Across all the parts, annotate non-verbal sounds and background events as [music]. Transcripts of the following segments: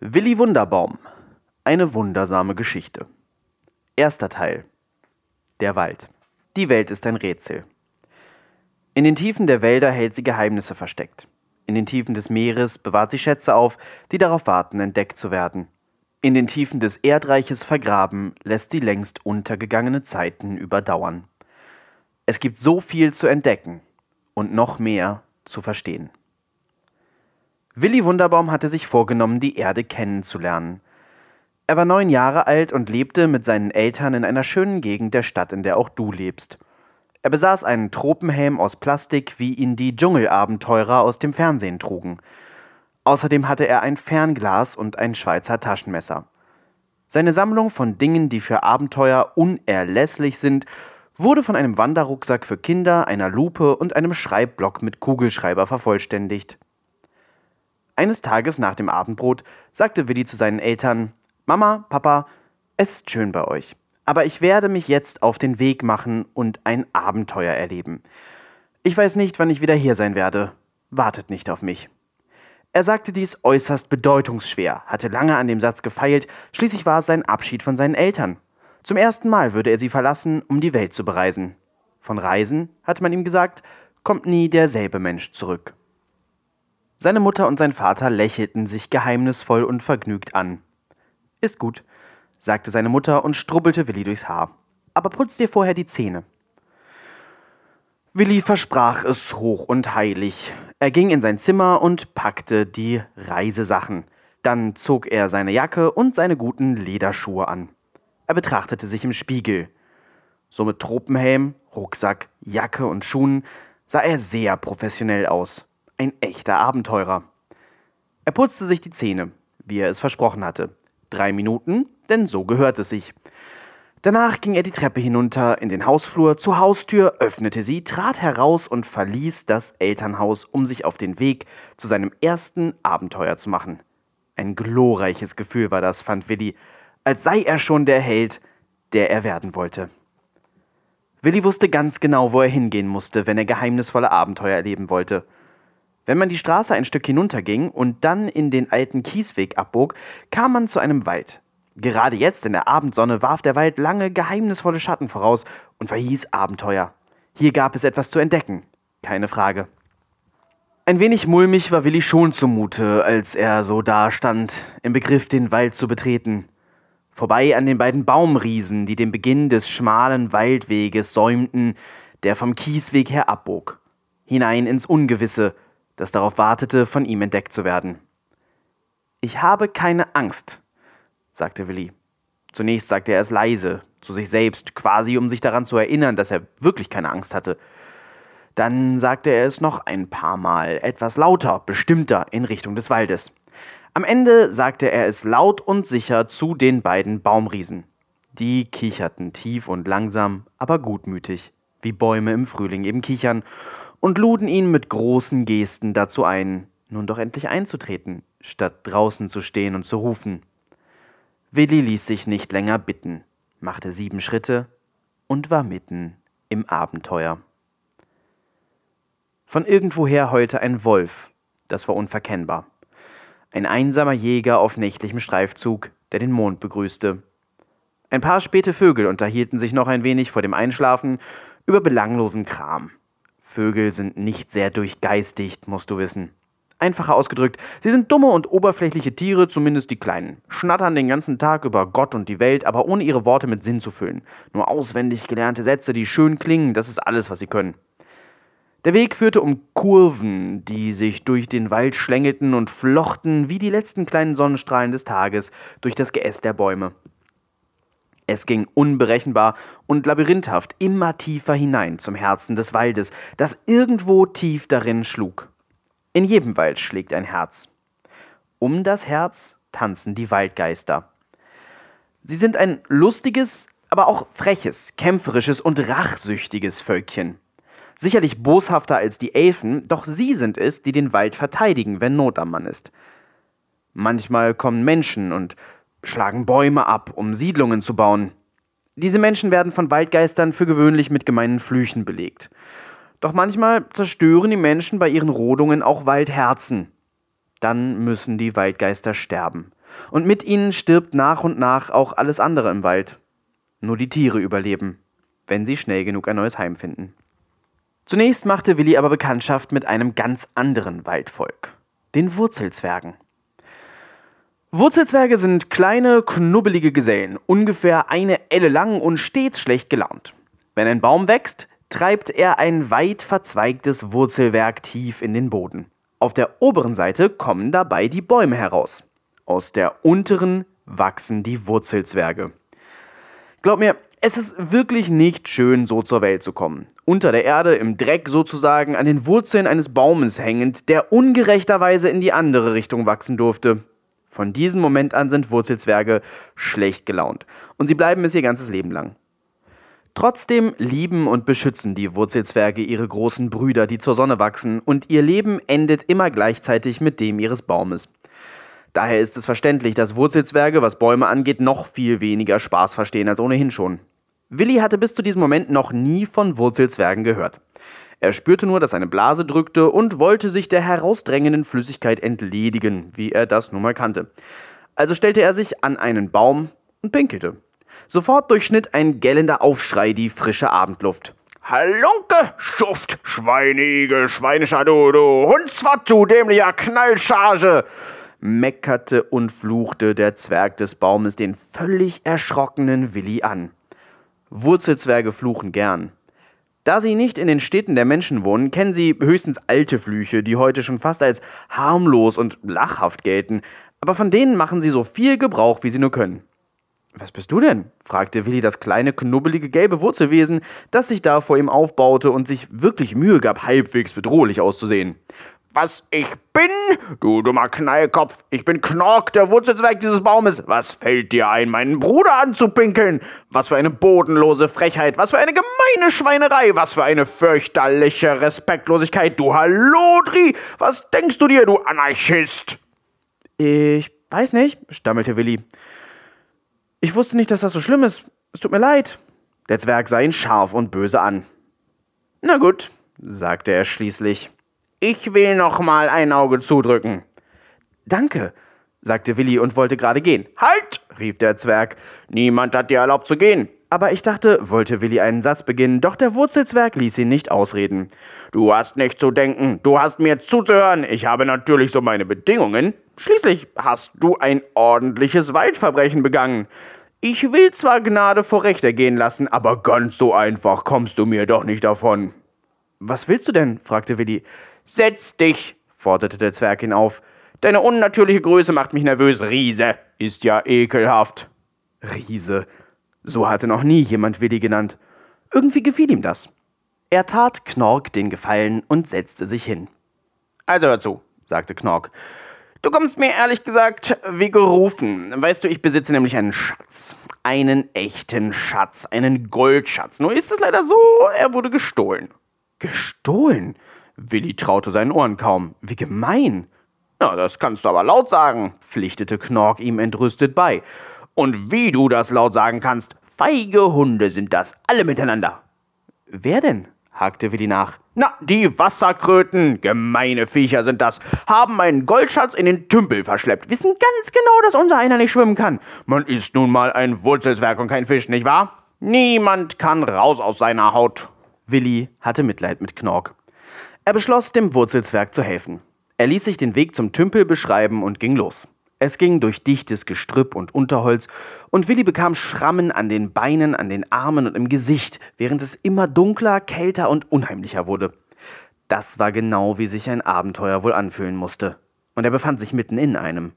Willi Wunderbaum. Eine wundersame Geschichte. Erster Teil. Der Wald. Die Welt ist ein Rätsel. In den Tiefen der Wälder hält sie Geheimnisse versteckt. In den Tiefen des Meeres bewahrt sie Schätze auf, die darauf warten, entdeckt zu werden. In den Tiefen des Erdreiches vergraben lässt sie längst untergegangene Zeiten überdauern. Es gibt so viel zu entdecken und noch mehr zu verstehen. Willi Wunderbaum hatte sich vorgenommen, die Erde kennenzulernen. Er war neun Jahre alt und lebte mit seinen Eltern in einer schönen Gegend der Stadt, in der auch du lebst. Er besaß einen Tropenhelm aus Plastik, wie ihn die Dschungelabenteurer aus dem Fernsehen trugen. Außerdem hatte er ein Fernglas und ein Schweizer Taschenmesser. Seine Sammlung von Dingen, die für Abenteuer unerlässlich sind, wurde von einem Wanderrucksack für Kinder, einer Lupe und einem Schreibblock mit Kugelschreiber vervollständigt. Eines Tages nach dem Abendbrot sagte Willi zu seinen Eltern: Mama, Papa, es ist schön bei euch, aber ich werde mich jetzt auf den Weg machen und ein Abenteuer erleben. Ich weiß nicht, wann ich wieder hier sein werde. Wartet nicht auf mich. Er sagte dies äußerst bedeutungsschwer, hatte lange an dem Satz gefeilt, schließlich war es sein Abschied von seinen Eltern. Zum ersten Mal würde er sie verlassen, um die Welt zu bereisen. Von Reisen, hatte man ihm gesagt, kommt nie derselbe Mensch zurück. Seine Mutter und sein Vater lächelten sich geheimnisvoll und vergnügt an. Ist gut, sagte seine Mutter und strubbelte Willi durchs Haar. Aber putz dir vorher die Zähne. Willi versprach es hoch und heilig. Er ging in sein Zimmer und packte die Reisesachen. Dann zog er seine Jacke und seine guten Lederschuhe an. Er betrachtete sich im Spiegel. So mit Tropenhelm, Rucksack, Jacke und Schuhen sah er sehr professionell aus ein echter Abenteurer. Er putzte sich die Zähne, wie er es versprochen hatte. Drei Minuten, denn so gehört es sich. Danach ging er die Treppe hinunter in den Hausflur zur Haustür, öffnete sie, trat heraus und verließ das Elternhaus, um sich auf den Weg zu seinem ersten Abenteuer zu machen. Ein glorreiches Gefühl war das, fand Willi, als sei er schon der Held, der er werden wollte. Willi wusste ganz genau, wo er hingehen musste, wenn er geheimnisvolle Abenteuer erleben wollte. Wenn man die Straße ein Stück hinunterging und dann in den alten Kiesweg abbog, kam man zu einem Wald. Gerade jetzt in der Abendsonne warf der Wald lange, geheimnisvolle Schatten voraus und verhieß Abenteuer. Hier gab es etwas zu entdecken, keine Frage. Ein wenig mulmig war Willi schon zumute, als er so dastand, im Begriff, den Wald zu betreten. Vorbei an den beiden Baumriesen, die den Beginn des schmalen Waldweges säumten, der vom Kiesweg her abbog. Hinein ins Ungewisse, das darauf wartete, von ihm entdeckt zu werden. Ich habe keine Angst, sagte Willi. Zunächst sagte er es leise, zu sich selbst, quasi um sich daran zu erinnern, dass er wirklich keine Angst hatte. Dann sagte er es noch ein paar Mal, etwas lauter, bestimmter in Richtung des Waldes. Am Ende sagte er es laut und sicher zu den beiden Baumriesen. Die kicherten tief und langsam, aber gutmütig, wie Bäume im Frühling eben kichern, und luden ihn mit großen Gesten dazu ein, nun doch endlich einzutreten, statt draußen zu stehen und zu rufen. Willi ließ sich nicht länger bitten, machte sieben Schritte und war mitten im Abenteuer. Von irgendwoher heulte ein Wolf, das war unverkennbar. Ein einsamer Jäger auf nächtlichem Streifzug, der den Mond begrüßte. Ein paar späte Vögel unterhielten sich noch ein wenig vor dem Einschlafen über belanglosen Kram. Vögel sind nicht sehr durchgeistigt, musst du wissen. Einfacher ausgedrückt, sie sind dumme und oberflächliche Tiere, zumindest die Kleinen. Schnattern den ganzen Tag über Gott und die Welt, aber ohne ihre Worte mit Sinn zu füllen. Nur auswendig gelernte Sätze, die schön klingen, das ist alles, was sie können. Der Weg führte um Kurven, die sich durch den Wald schlängelten und flochten wie die letzten kleinen Sonnenstrahlen des Tages durch das Geäst der Bäume. Es ging unberechenbar und labyrinthhaft immer tiefer hinein zum Herzen des Waldes, das irgendwo tief darin schlug. In jedem Wald schlägt ein Herz. Um das Herz tanzen die Waldgeister. Sie sind ein lustiges, aber auch freches, kämpferisches und rachsüchtiges Völkchen. Sicherlich boshafter als die Elfen, doch sie sind es, die den Wald verteidigen, wenn Not am Mann ist. Manchmal kommen Menschen und schlagen Bäume ab, um Siedlungen zu bauen. Diese Menschen werden von Waldgeistern für gewöhnlich mit gemeinen Flüchen belegt. Doch manchmal zerstören die Menschen bei ihren Rodungen auch Waldherzen. Dann müssen die Waldgeister sterben. Und mit ihnen stirbt nach und nach auch alles andere im Wald. Nur die Tiere überleben, wenn sie schnell genug ein neues Heim finden. Zunächst machte Willi aber Bekanntschaft mit einem ganz anderen Waldvolk, den Wurzelzwergen. Wurzelzwerge sind kleine, knubbelige Gesellen, ungefähr eine Elle lang und stets schlecht gelaunt. Wenn ein Baum wächst, treibt er ein weit verzweigtes Wurzelwerk tief in den Boden. Auf der oberen Seite kommen dabei die Bäume heraus. Aus der unteren wachsen die Wurzelzwerge. Glaub mir, es ist wirklich nicht schön, so zur Welt zu kommen. Unter der Erde, im Dreck sozusagen, an den Wurzeln eines Baumes hängend, der ungerechterweise in die andere Richtung wachsen durfte. Von diesem Moment an sind Wurzelzwerge schlecht gelaunt. Und sie bleiben es ihr ganzes Leben lang. Trotzdem lieben und beschützen die Wurzelzwerge ihre großen Brüder, die zur Sonne wachsen, und ihr Leben endet immer gleichzeitig mit dem ihres Baumes. Daher ist es verständlich, dass Wurzelzwerge, was Bäume angeht, noch viel weniger Spaß verstehen als ohnehin schon. Willi hatte bis zu diesem Moment noch nie von Wurzelzwergen gehört. Er spürte nur, dass seine Blase drückte und wollte sich der herausdrängenden Flüssigkeit entledigen, wie er das nun mal kannte. Also stellte er sich an einen Baum und pinkelte. Sofort durchschnitt ein gellender Aufschrei die frische Abendluft. Halunke, Schuft, Schweineigel, Schweinischer, du, du Hundswart, du dämlicher Knallcharge! meckerte und fluchte der Zwerg des Baumes den völlig erschrockenen Willi an. Wurzelzwerge fluchen gern. Da sie nicht in den Städten der Menschen wohnen, kennen sie höchstens alte Flüche, die heute schon fast als harmlos und lachhaft gelten, aber von denen machen sie so viel Gebrauch, wie sie nur können. Was bist du denn? fragte Willi das kleine, knubbelige, gelbe Wurzelwesen, das sich da vor ihm aufbaute und sich wirklich Mühe gab, halbwegs bedrohlich auszusehen. Was ich bin? Du dummer Knallkopf. Ich bin Knork, der Wurzelzweig dieses Baumes. Was fällt dir ein, meinen Bruder anzupinkeln? Was für eine bodenlose Frechheit. Was für eine gemeine Schweinerei. Was für eine fürchterliche Respektlosigkeit. Du Hallodri. Was denkst du dir, du Anarchist? Ich weiß nicht, stammelte Willi. Ich wusste nicht, dass das so schlimm ist. Es tut mir leid. Der Zwerg sah ihn scharf und böse an. Na gut, sagte er schließlich. Ich will noch mal ein Auge zudrücken. Danke, sagte Willi und wollte gerade gehen. Halt! rief der Zwerg. Niemand hat dir erlaubt zu gehen. Aber ich dachte, wollte Willi einen Satz beginnen, doch der Wurzelzwerg ließ ihn nicht ausreden. Du hast nicht zu denken, du hast mir zuzuhören. Ich habe natürlich so meine Bedingungen. Schließlich hast du ein ordentliches Waldverbrechen begangen. Ich will zwar Gnade vor Recht ergehen lassen, aber ganz so einfach kommst du mir doch nicht davon. Was willst du denn? fragte Willi. Setz dich, forderte der Zwerg ihn auf. Deine unnatürliche Größe macht mich nervös. Riese ist ja ekelhaft. Riese. So hatte noch nie jemand Willi genannt. Irgendwie gefiel ihm das. Er tat Knork den Gefallen und setzte sich hin. Also hör zu, sagte Knork. Du kommst mir ehrlich gesagt wie gerufen. Weißt du, ich besitze nämlich einen Schatz. Einen echten Schatz. Einen Goldschatz. Nur ist es leider so, er wurde gestohlen. Gestohlen? Willi traute seinen Ohren kaum. Wie gemein. Ja, das kannst du aber laut sagen, pflichtete Knork ihm entrüstet bei. Und wie du das laut sagen kannst, feige Hunde sind das alle miteinander. Wer denn? hakte Willi nach. Na, die Wasserkröten, gemeine Viecher sind das, haben meinen Goldschatz in den Tümpel verschleppt, wissen ganz genau, dass unser einer nicht schwimmen kann. Man ist nun mal ein Wurzelzwerg und kein Fisch, nicht wahr? Niemand kann raus aus seiner Haut. Willi hatte Mitleid mit Knork. Er beschloss, dem Wurzelzwerg zu helfen. Er ließ sich den Weg zum Tümpel beschreiben und ging los. Es ging durch dichtes Gestrüpp und Unterholz, und Willi bekam Schrammen an den Beinen, an den Armen und im Gesicht, während es immer dunkler, kälter und unheimlicher wurde. Das war genau, wie sich ein Abenteuer wohl anfühlen musste. Und er befand sich mitten in einem.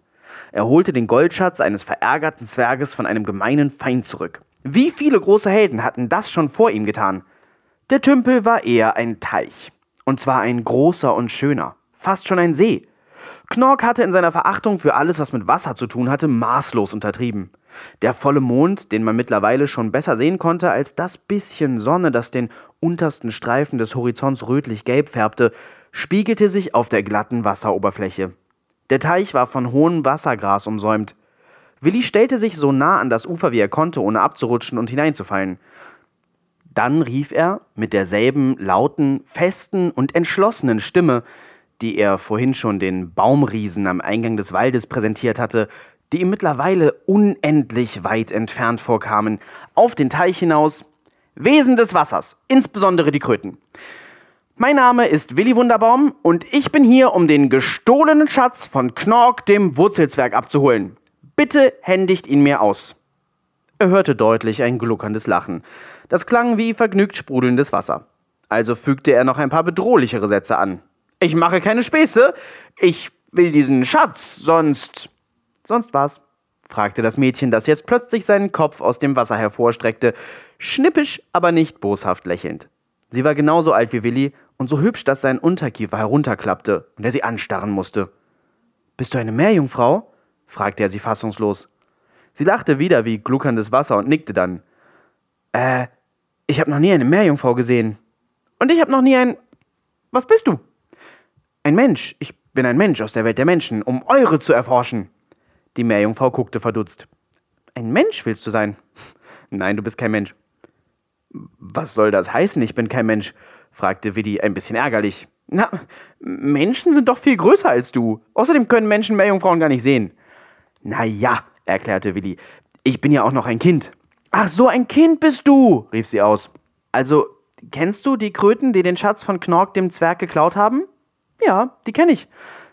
Er holte den Goldschatz eines verärgerten Zwerges von einem gemeinen Feind zurück. Wie viele große Helden hatten das schon vor ihm getan? Der Tümpel war eher ein Teich. Und zwar ein großer und schöner. Fast schon ein See. Knork hatte in seiner Verachtung für alles, was mit Wasser zu tun hatte, maßlos untertrieben. Der volle Mond, den man mittlerweile schon besser sehen konnte als das bisschen Sonne, das den untersten Streifen des Horizonts rötlich-gelb färbte, spiegelte sich auf der glatten Wasseroberfläche. Der Teich war von hohem Wassergras umsäumt. Willi stellte sich so nah an das Ufer, wie er konnte, ohne abzurutschen und hineinzufallen. Dann rief er mit derselben lauten, festen und entschlossenen Stimme, die er vorhin schon den Baumriesen am Eingang des Waldes präsentiert hatte, die ihm mittlerweile unendlich weit entfernt vorkamen, auf den Teich hinaus. Wesen des Wassers, insbesondere die Kröten. Mein Name ist Willi Wunderbaum und ich bin hier, um den gestohlenen Schatz von Knork, dem Wurzelzwerg, abzuholen. Bitte händigt ihn mir aus. Er hörte deutlich ein gluckerndes Lachen. Das klang wie vergnügt sprudelndes Wasser. Also fügte er noch ein paar bedrohlichere Sätze an. Ich mache keine Späße. Ich will diesen Schatz, sonst. Sonst was? fragte das Mädchen, das jetzt plötzlich seinen Kopf aus dem Wasser hervorstreckte, schnippisch, aber nicht boshaft lächelnd. Sie war genauso alt wie Willi und so hübsch, dass sein Unterkiefer herunterklappte und er sie anstarren musste. Bist du eine Meerjungfrau? fragte er sie fassungslos. Sie lachte wieder wie gluckerndes Wasser und nickte dann. Äh, ich habe noch nie eine Meerjungfrau gesehen. Und ich habe noch nie ein. Was bist du? Ein Mensch. Ich bin ein Mensch aus der Welt der Menschen, um eure zu erforschen. Die Meerjungfrau guckte verdutzt. Ein Mensch willst du sein? [laughs] Nein, du bist kein Mensch. Was soll das heißen, ich bin kein Mensch? fragte Widdy ein bisschen ärgerlich. Na, Menschen sind doch viel größer als du. Außerdem können Menschen Meerjungfrauen gar nicht sehen. Na ja, erklärte Willi. Ich bin ja auch noch ein Kind. Ach, so ein Kind bist du, rief sie aus. Also, Kennst du die Kröten, die den Schatz von Knork dem Zwerg geklaut haben? Ja, die kenne ich,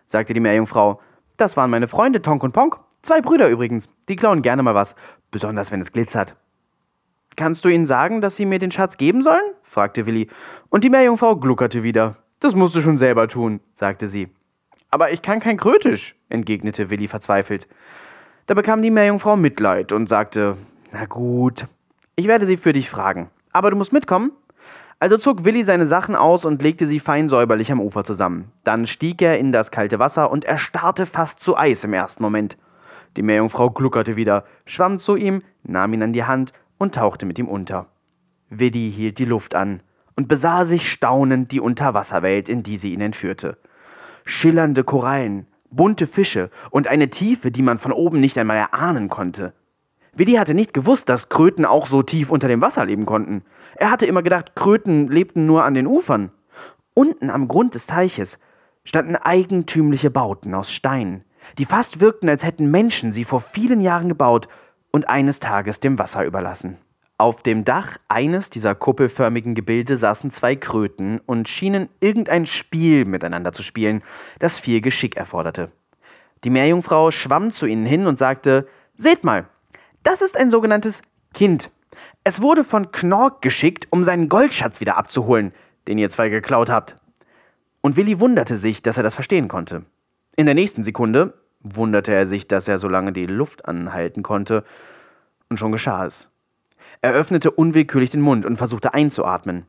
sagte die Meerjungfrau. Das waren meine Freunde Tonk und Ponk. Zwei Brüder übrigens. Die klauen gerne mal was, besonders wenn es glitzert. Kannst du ihnen sagen, dass sie mir den Schatz geben sollen? fragte Willi. Und die Meerjungfrau gluckerte wieder. Das musst du schon selber tun, sagte sie. Aber ich kann kein Krötisch, entgegnete Willi verzweifelt. Da bekam die Meerjungfrau Mitleid und sagte: Na gut, ich werde sie für dich fragen. Aber du musst mitkommen, also zog Willi seine Sachen aus und legte sie fein säuberlich am Ufer zusammen. Dann stieg er in das kalte Wasser und erstarrte fast zu Eis im ersten Moment. Die Meerjungfrau gluckerte wieder, schwamm zu ihm, nahm ihn an die Hand und tauchte mit ihm unter. Willi hielt die Luft an und besah sich staunend die Unterwasserwelt, in die sie ihn entführte. Schillernde Korallen, bunte Fische und eine Tiefe, die man von oben nicht einmal erahnen konnte. Willi hatte nicht gewusst, dass Kröten auch so tief unter dem Wasser leben konnten. Er hatte immer gedacht, Kröten lebten nur an den Ufern. Unten am Grund des Teiches standen eigentümliche Bauten aus Stein, die fast wirkten, als hätten Menschen sie vor vielen Jahren gebaut und eines Tages dem Wasser überlassen. Auf dem Dach eines dieser kuppelförmigen Gebilde saßen zwei Kröten und schienen irgendein Spiel miteinander zu spielen, das viel Geschick erforderte. Die Meerjungfrau schwamm zu ihnen hin und sagte: Seht mal, das ist ein sogenanntes Kind. Es wurde von Knork geschickt, um seinen Goldschatz wieder abzuholen, den ihr zwei geklaut habt. Und Willi wunderte sich, dass er das verstehen konnte. In der nächsten Sekunde wunderte er sich, dass er so lange die Luft anhalten konnte, und schon geschah es. Er öffnete unwillkürlich den Mund und versuchte einzuatmen.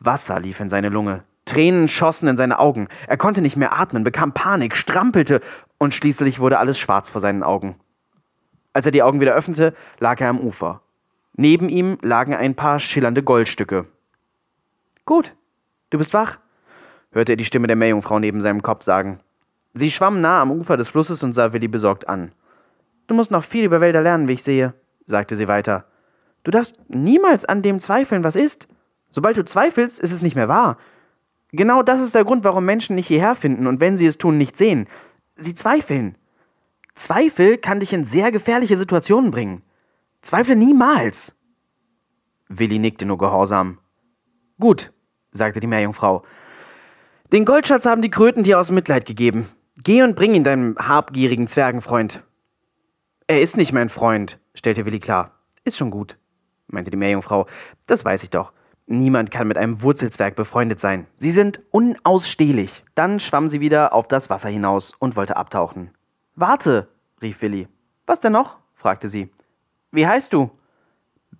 Wasser lief in seine Lunge, Tränen schossen in seine Augen, er konnte nicht mehr atmen, bekam Panik, strampelte, und schließlich wurde alles schwarz vor seinen Augen. Als er die Augen wieder öffnete, lag er am Ufer. Neben ihm lagen ein paar schillernde Goldstücke. Gut, du bist wach, hörte er die Stimme der Meerjungfrau neben seinem Kopf sagen. Sie schwamm nah am Ufer des Flusses und sah Willi besorgt an. Du musst noch viel über Wälder lernen, wie ich sehe, sagte sie weiter. Du darfst niemals an dem zweifeln, was ist. Sobald du zweifelst, ist es nicht mehr wahr. Genau das ist der Grund, warum Menschen nicht hierher finden und wenn sie es tun, nicht sehen. Sie zweifeln. Zweifel kann dich in sehr gefährliche Situationen bringen. Zweifle niemals. Willi nickte nur gehorsam. Gut, sagte die Meerjungfrau. Den Goldschatz haben die Kröten dir aus Mitleid gegeben. Geh und bring ihn deinem habgierigen Zwergenfreund. Er ist nicht mein Freund, stellte Willi klar. Ist schon gut, meinte die Meerjungfrau. Das weiß ich doch. Niemand kann mit einem Wurzelzwerg befreundet sein. Sie sind unausstehlich. Dann schwamm sie wieder auf das Wasser hinaus und wollte abtauchen. Warte, rief Willi. Was denn noch? fragte sie. Wie heißt du?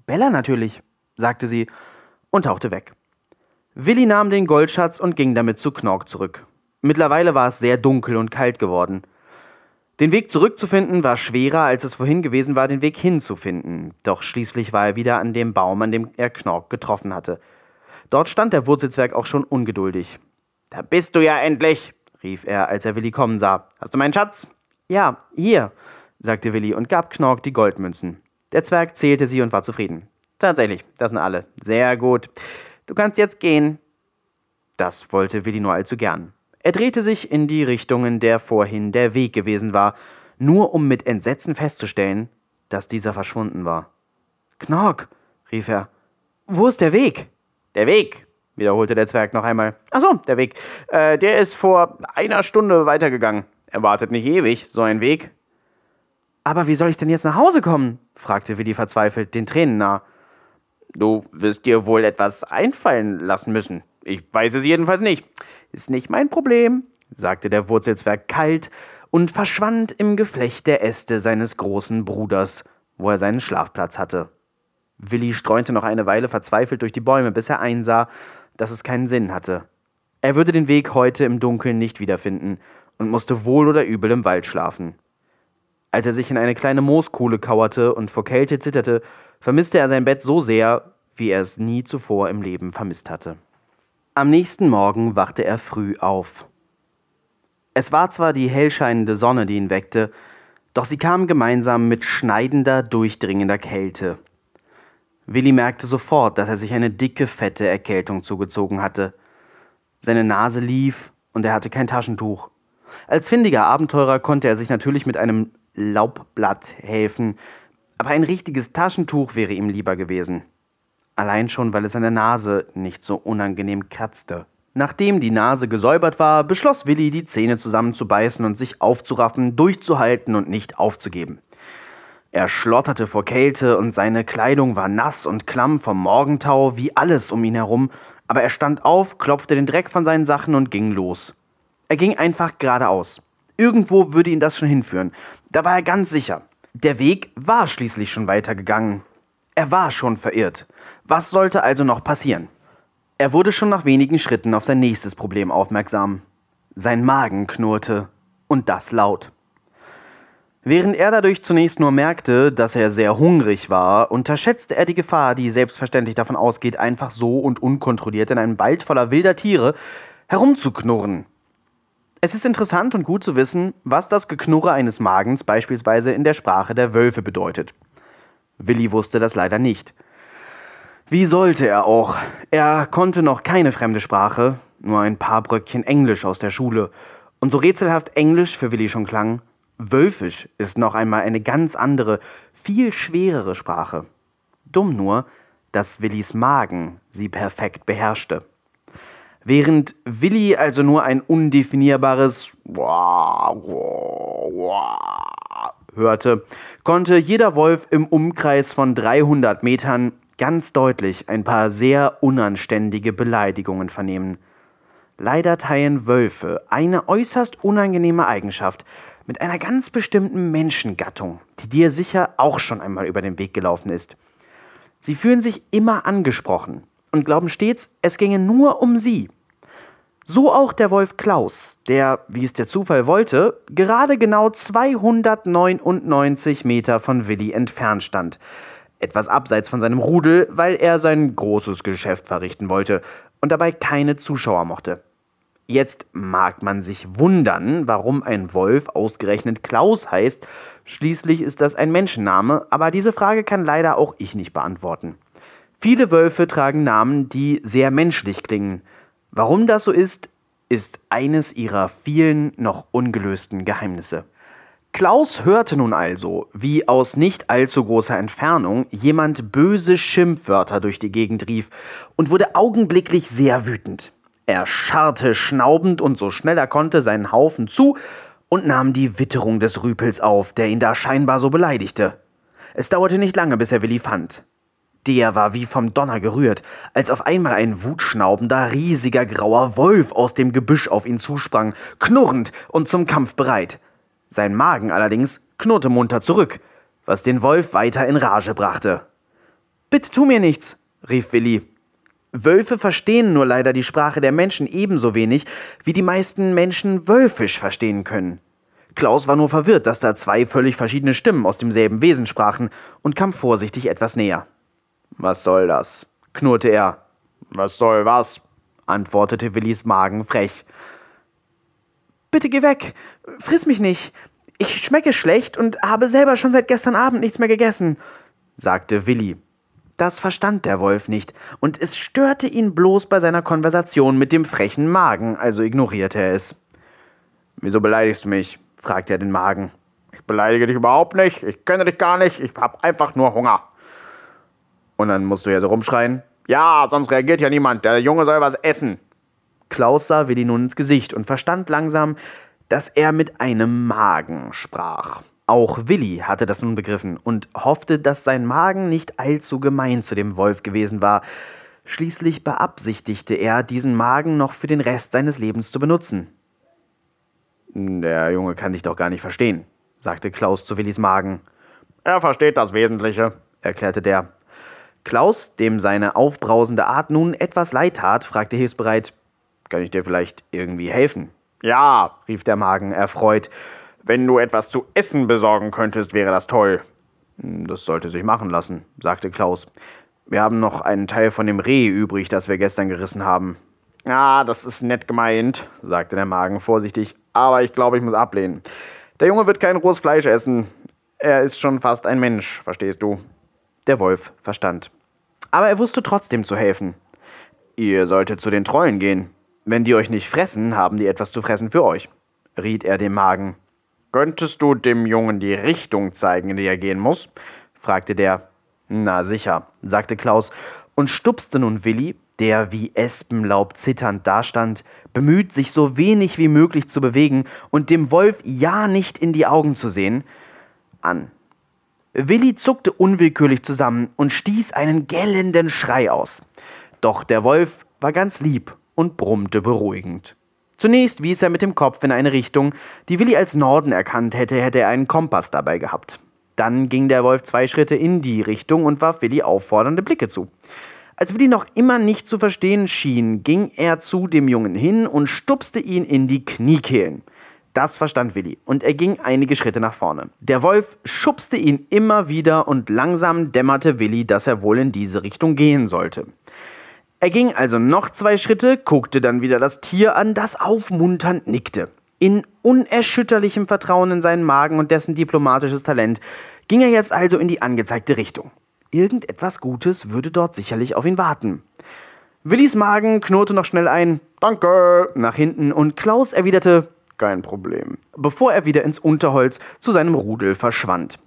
Bella natürlich, sagte sie und tauchte weg. Willi nahm den Goldschatz und ging damit zu Knork zurück. Mittlerweile war es sehr dunkel und kalt geworden. Den Weg zurückzufinden war schwerer, als es vorhin gewesen war, den Weg hinzufinden. Doch schließlich war er wieder an dem Baum, an dem er Knork getroffen hatte. Dort stand der Wurzelzwerg auch schon ungeduldig. Da bist du ja endlich, rief er, als er Willi kommen sah. Hast du meinen Schatz? Ja, hier, sagte Willi und gab Knork die Goldmünzen. Der Zwerg zählte sie und war zufrieden. Tatsächlich, das sind alle. Sehr gut. Du kannst jetzt gehen. Das wollte Willi nur allzu gern. Er drehte sich in die Richtung, in der vorhin der Weg gewesen war. nur um mit Entsetzen festzustellen, dass dieser verschwunden war. Knork, rief er, wo ist der Weg? Der Weg, wiederholte der Zwerg noch einmal. Ach so, der Weg. Äh, der ist vor einer Stunde weitergegangen. Er wartet nicht ewig, so ein Weg. Aber wie soll ich denn jetzt nach Hause kommen? fragte Willi verzweifelt, den Tränen nah. Du wirst dir wohl etwas einfallen lassen müssen. Ich weiß es jedenfalls nicht. Ist nicht mein Problem, sagte der Wurzelzwerg kalt und verschwand im Geflecht der Äste seines großen Bruders, wo er seinen Schlafplatz hatte. Willi streunte noch eine Weile verzweifelt durch die Bäume, bis er einsah, dass es keinen Sinn hatte. Er würde den Weg heute im Dunkeln nicht wiederfinden und musste wohl oder übel im Wald schlafen. Als er sich in eine kleine Mooskuhle kauerte und vor Kälte zitterte, vermisste er sein Bett so sehr, wie er es nie zuvor im Leben vermisst hatte. Am nächsten Morgen wachte er früh auf. Es war zwar die hellscheinende Sonne, die ihn weckte, doch sie kam gemeinsam mit schneidender, durchdringender Kälte. Willi merkte sofort, dass er sich eine dicke, fette Erkältung zugezogen hatte. Seine Nase lief und er hatte kein Taschentuch. Als findiger Abenteurer konnte er sich natürlich mit einem Laubblatt helfen, aber ein richtiges Taschentuch wäre ihm lieber gewesen. Allein schon, weil es an der Nase nicht so unangenehm kratzte. Nachdem die Nase gesäubert war, beschloss Willi, die Zähne zusammenzubeißen und sich aufzuraffen, durchzuhalten und nicht aufzugeben. Er schlotterte vor Kälte und seine Kleidung war nass und klamm vom Morgentau wie alles um ihn herum, aber er stand auf, klopfte den Dreck von seinen Sachen und ging los. Er ging einfach geradeaus. Irgendwo würde ihn das schon hinführen. Da war er ganz sicher. Der Weg war schließlich schon weitergegangen. Er war schon verirrt. Was sollte also noch passieren? Er wurde schon nach wenigen Schritten auf sein nächstes Problem aufmerksam. Sein Magen knurrte. Und das laut. Während er dadurch zunächst nur merkte, dass er sehr hungrig war, unterschätzte er die Gefahr, die selbstverständlich davon ausgeht, einfach so und unkontrolliert in einem Wald voller wilder Tiere herumzuknurren. Es ist interessant und gut zu wissen, was das Geknurre eines Magens beispielsweise in der Sprache der Wölfe bedeutet. Willi wusste das leider nicht. Wie sollte er auch? Er konnte noch keine fremde Sprache, nur ein paar Bröckchen Englisch aus der Schule. Und so rätselhaft Englisch für Willi schon klang, Wölfisch ist noch einmal eine ganz andere, viel schwerere Sprache. Dumm nur, dass Willis Magen sie perfekt beherrschte. Während Willi also nur ein undefinierbares hörte, konnte jeder Wolf im Umkreis von 300 Metern ganz deutlich ein paar sehr unanständige Beleidigungen vernehmen. Leider teilen Wölfe eine äußerst unangenehme Eigenschaft mit einer ganz bestimmten Menschengattung, die dir sicher auch schon einmal über den Weg gelaufen ist. Sie fühlen sich immer angesprochen und glauben stets, es ginge nur um sie. So auch der Wolf Klaus, der, wie es der Zufall wollte, gerade genau 299 Meter von Willi entfernt stand. Etwas abseits von seinem Rudel, weil er sein großes Geschäft verrichten wollte und dabei keine Zuschauer mochte. Jetzt mag man sich wundern, warum ein Wolf ausgerechnet Klaus heißt. Schließlich ist das ein Menschenname, aber diese Frage kann leider auch ich nicht beantworten. Viele Wölfe tragen Namen, die sehr menschlich klingen. Warum das so ist, ist eines ihrer vielen noch ungelösten Geheimnisse. Klaus hörte nun also, wie aus nicht allzu großer Entfernung jemand böse Schimpfwörter durch die Gegend rief und wurde augenblicklich sehr wütend. Er scharrte schnaubend und so schnell er konnte seinen Haufen zu und nahm die Witterung des Rüpels auf, der ihn da scheinbar so beleidigte. Es dauerte nicht lange, bis er Willi fand. Der war wie vom Donner gerührt, als auf einmal ein wutschnaubender, riesiger grauer Wolf aus dem Gebüsch auf ihn zusprang, knurrend und zum Kampf bereit. Sein Magen allerdings knurrte munter zurück, was den Wolf weiter in Rage brachte. Bitte tu mir nichts, rief Willi. Wölfe verstehen nur leider die Sprache der Menschen ebenso wenig, wie die meisten Menschen Wölfisch verstehen können. Klaus war nur verwirrt, dass da zwei völlig verschiedene Stimmen aus demselben Wesen sprachen und kam vorsichtig etwas näher. Was soll das? knurrte er. Was soll was? antwortete Willis Magen frech. Bitte geh weg. Friss mich nicht. Ich schmecke schlecht und habe selber schon seit gestern Abend nichts mehr gegessen, sagte Willi. Das verstand der Wolf nicht, und es störte ihn bloß bei seiner Konversation mit dem frechen Magen, also ignorierte er es. Wieso beleidigst du mich? fragte er den Magen. Ich beleidige dich überhaupt nicht. Ich kenne dich gar nicht. Ich habe einfach nur Hunger. Und dann musst du ja so rumschreien. Ja, sonst reagiert ja niemand. Der Junge soll was essen. Klaus sah Willi nun ins Gesicht und verstand langsam, dass er mit einem Magen sprach. Auch Willi hatte das nun begriffen und hoffte, dass sein Magen nicht allzu gemein zu dem Wolf gewesen war. Schließlich beabsichtigte er, diesen Magen noch für den Rest seines Lebens zu benutzen. Der Junge kann dich doch gar nicht verstehen, sagte Klaus zu Willis Magen. Er versteht das Wesentliche, erklärte der. Klaus, dem seine aufbrausende Art nun etwas leid tat, fragte hilfsbereit: Kann ich dir vielleicht irgendwie helfen? Ja, rief der Magen erfreut. Wenn du etwas zu essen besorgen könntest, wäre das toll. Hm, das sollte sich machen lassen, sagte Klaus. Wir haben noch einen Teil von dem Reh übrig, das wir gestern gerissen haben. Ja, das ist nett gemeint, sagte der Magen vorsichtig, aber ich glaube, ich muss ablehnen. Der Junge wird kein rohes Fleisch essen. Er ist schon fast ein Mensch, verstehst du? Der Wolf verstand. Aber er wusste trotzdem zu helfen. Ihr solltet zu den Trollen gehen. Wenn die euch nicht fressen, haben die etwas zu fressen für euch, riet er dem Magen. Könntest du dem Jungen die Richtung zeigen, in die er gehen muss? fragte der. Na sicher, sagte Klaus und stupste nun Willi, der wie Espenlaub zitternd dastand, bemüht, sich so wenig wie möglich zu bewegen und dem Wolf ja nicht in die Augen zu sehen, an. Willi zuckte unwillkürlich zusammen und stieß einen gellenden Schrei aus. Doch der Wolf war ganz lieb und brummte beruhigend. Zunächst wies er mit dem Kopf in eine Richtung, die Willi als Norden erkannt hätte, hätte er einen Kompass dabei gehabt. Dann ging der Wolf zwei Schritte in die Richtung und warf Willi auffordernde Blicke zu. Als Willi noch immer nicht zu verstehen schien, ging er zu dem Jungen hin und stupste ihn in die Kniekehlen. Das verstand Willi und er ging einige Schritte nach vorne. Der Wolf schubste ihn immer wieder und langsam dämmerte Willi, dass er wohl in diese Richtung gehen sollte. Er ging also noch zwei Schritte, guckte dann wieder das Tier an, das aufmunternd nickte. In unerschütterlichem Vertrauen in seinen Magen und dessen diplomatisches Talent ging er jetzt also in die angezeigte Richtung. Irgendetwas Gutes würde dort sicherlich auf ihn warten. Willis Magen knurrte noch schnell ein Danke nach hinten und Klaus erwiderte kein Problem, bevor er wieder ins Unterholz zu seinem Rudel verschwand.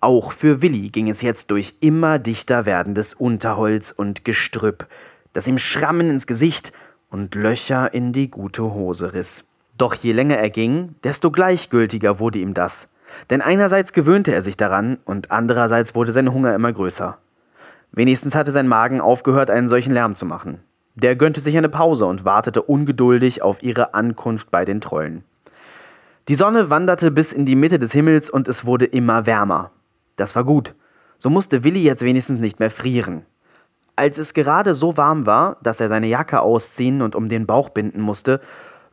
Auch für Willi ging es jetzt durch immer dichter werdendes Unterholz und Gestrüpp, das ihm Schrammen ins Gesicht und Löcher in die gute Hose riss. Doch je länger er ging, desto gleichgültiger wurde ihm das. Denn einerseits gewöhnte er sich daran und andererseits wurde sein Hunger immer größer. Wenigstens hatte sein Magen aufgehört, einen solchen Lärm zu machen. Der gönnte sich eine Pause und wartete ungeduldig auf ihre Ankunft bei den Trollen. Die Sonne wanderte bis in die Mitte des Himmels und es wurde immer wärmer. Das war gut. So musste Willi jetzt wenigstens nicht mehr frieren. Als es gerade so warm war, dass er seine Jacke ausziehen und um den Bauch binden musste,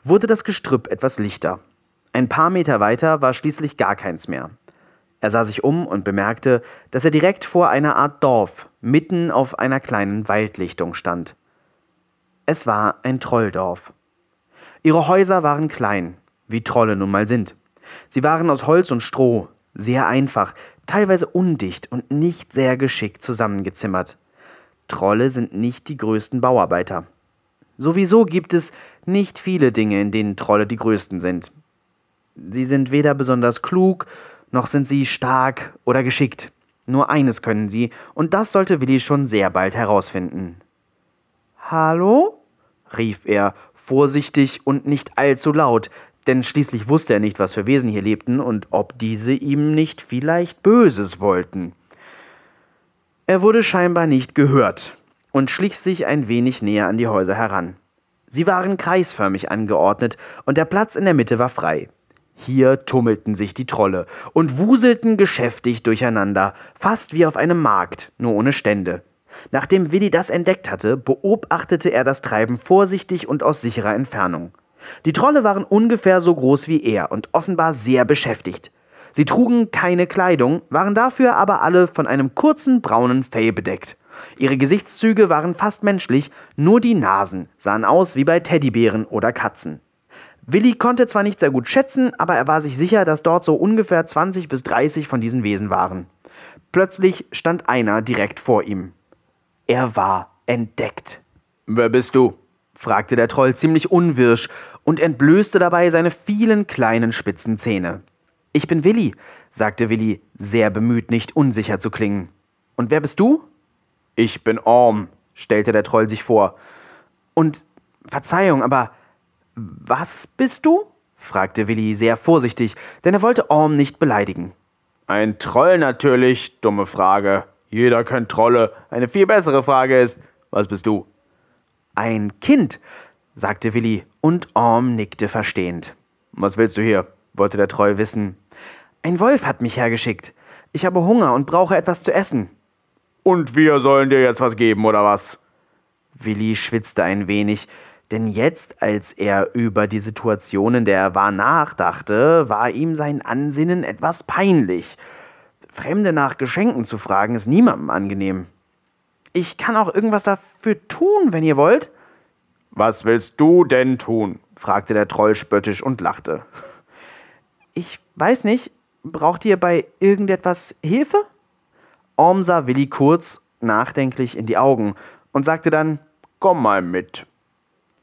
wurde das Gestrüpp etwas lichter. Ein paar Meter weiter war schließlich gar keins mehr. Er sah sich um und bemerkte, dass er direkt vor einer Art Dorf, mitten auf einer kleinen Waldlichtung stand. Es war ein Trolldorf. Ihre Häuser waren klein, wie Trolle nun mal sind. Sie waren aus Holz und Stroh, sehr einfach, teilweise undicht und nicht sehr geschickt zusammengezimmert. Trolle sind nicht die größten Bauarbeiter. Sowieso gibt es nicht viele Dinge, in denen Trolle die größten sind. Sie sind weder besonders klug, noch sind sie stark oder geschickt. Nur eines können sie, und das sollte Willi schon sehr bald herausfinden. Hallo? rief er, vorsichtig und nicht allzu laut, denn schließlich wusste er nicht, was für Wesen hier lebten und ob diese ihm nicht vielleicht Böses wollten. Er wurde scheinbar nicht gehört und schlich sich ein wenig näher an die Häuser heran. Sie waren kreisförmig angeordnet und der Platz in der Mitte war frei. Hier tummelten sich die Trolle und wuselten geschäftig durcheinander, fast wie auf einem Markt, nur ohne Stände. Nachdem Willi das entdeckt hatte, beobachtete er das Treiben vorsichtig und aus sicherer Entfernung. Die Trolle waren ungefähr so groß wie er und offenbar sehr beschäftigt. Sie trugen keine Kleidung, waren dafür aber alle von einem kurzen braunen Fell bedeckt. Ihre Gesichtszüge waren fast menschlich, nur die Nasen sahen aus wie bei Teddybären oder Katzen. Willi konnte zwar nicht sehr gut schätzen, aber er war sich sicher, dass dort so ungefähr 20 bis 30 von diesen Wesen waren. Plötzlich stand einer direkt vor ihm. Er war entdeckt. Wer bist du? fragte der Troll ziemlich unwirsch und entblößte dabei seine vielen kleinen spitzen Zähne. Ich bin Willi, sagte Willi, sehr bemüht, nicht unsicher zu klingen. Und wer bist du? Ich bin Orm, stellte der Troll sich vor. Und Verzeihung, aber was bist du? fragte Willi sehr vorsichtig, denn er wollte Orm nicht beleidigen. Ein Troll natürlich, dumme Frage. Jeder kennt Trolle. Eine viel bessere Frage ist, was bist du? Ein Kind, sagte Willi, und Orm nickte verstehend. Was willst du hier? wollte der Troll wissen. Ein Wolf hat mich hergeschickt. Ich habe Hunger und brauche etwas zu essen. Und wir sollen dir jetzt was geben, oder was? Willi schwitzte ein wenig, denn jetzt, als er über die Situation, in der er war, nachdachte, war ihm sein Ansinnen etwas peinlich. Fremde nach Geschenken zu fragen, ist niemandem angenehm. Ich kann auch irgendwas dafür tun, wenn ihr wollt. Was willst du denn tun? fragte der Troll spöttisch und lachte. Ich weiß nicht, braucht ihr bei irgendetwas Hilfe? Orm sah Willi kurz nachdenklich in die Augen und sagte dann: Komm mal mit.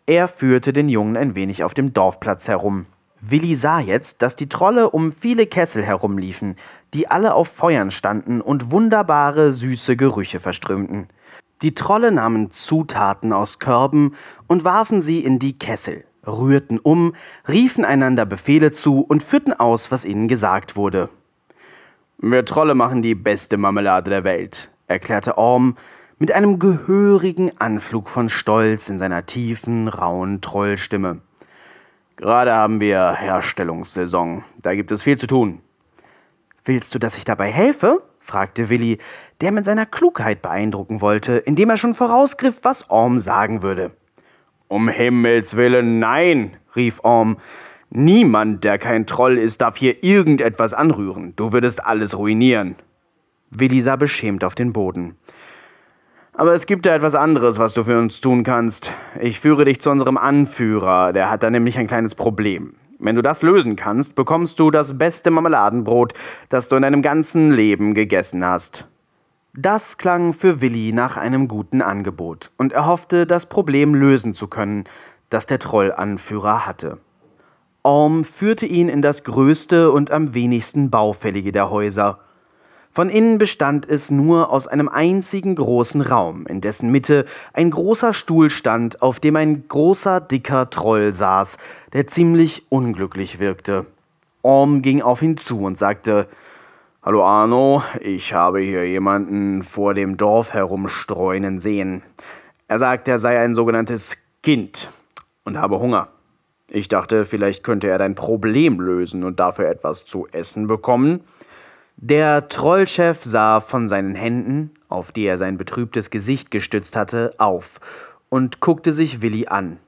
Er führte den Jungen ein wenig auf dem Dorfplatz herum. Willi sah jetzt, dass die Trolle um viele Kessel herumliefen, die alle auf Feuern standen und wunderbare, süße Gerüche verströmten. Die Trolle nahmen Zutaten aus Körben und warfen sie in die Kessel, rührten um, riefen einander Befehle zu und führten aus, was ihnen gesagt wurde. Wir Trolle machen die beste Marmelade der Welt, erklärte Orm mit einem gehörigen Anflug von Stolz in seiner tiefen, rauen Trollstimme. Gerade haben wir Herstellungssaison. Da gibt es viel zu tun. Willst du, dass ich dabei helfe? fragte Willi, der mit seiner Klugheit beeindrucken wollte, indem er schon vorausgriff, was Orm sagen würde. Um Himmels willen, nein, rief Orm. Niemand, der kein Troll ist, darf hier irgendetwas anrühren. Du würdest alles ruinieren. Willi sah beschämt auf den Boden. Aber es gibt da etwas anderes, was du für uns tun kannst. Ich führe dich zu unserem Anführer, der hat da nämlich ein kleines Problem. Wenn du das lösen kannst, bekommst du das beste Marmeladenbrot, das du in deinem ganzen Leben gegessen hast. Das klang für Willi nach einem guten Angebot, und er hoffte, das Problem lösen zu können, das der Trollanführer hatte. Orm führte ihn in das größte und am wenigsten baufällige der Häuser. Von innen bestand es nur aus einem einzigen großen Raum, in dessen Mitte ein großer Stuhl stand, auf dem ein großer, dicker Troll saß, der ziemlich unglücklich wirkte. Orm ging auf ihn zu und sagte, Hallo Arno, ich habe hier jemanden vor dem Dorf herumstreunen sehen. Er sagt, er sei ein sogenanntes Kind und habe Hunger. Ich dachte, vielleicht könnte er dein Problem lösen und dafür etwas zu essen bekommen. Der Trollchef sah von seinen Händen, auf die er sein betrübtes Gesicht gestützt hatte, auf und guckte sich Willi an.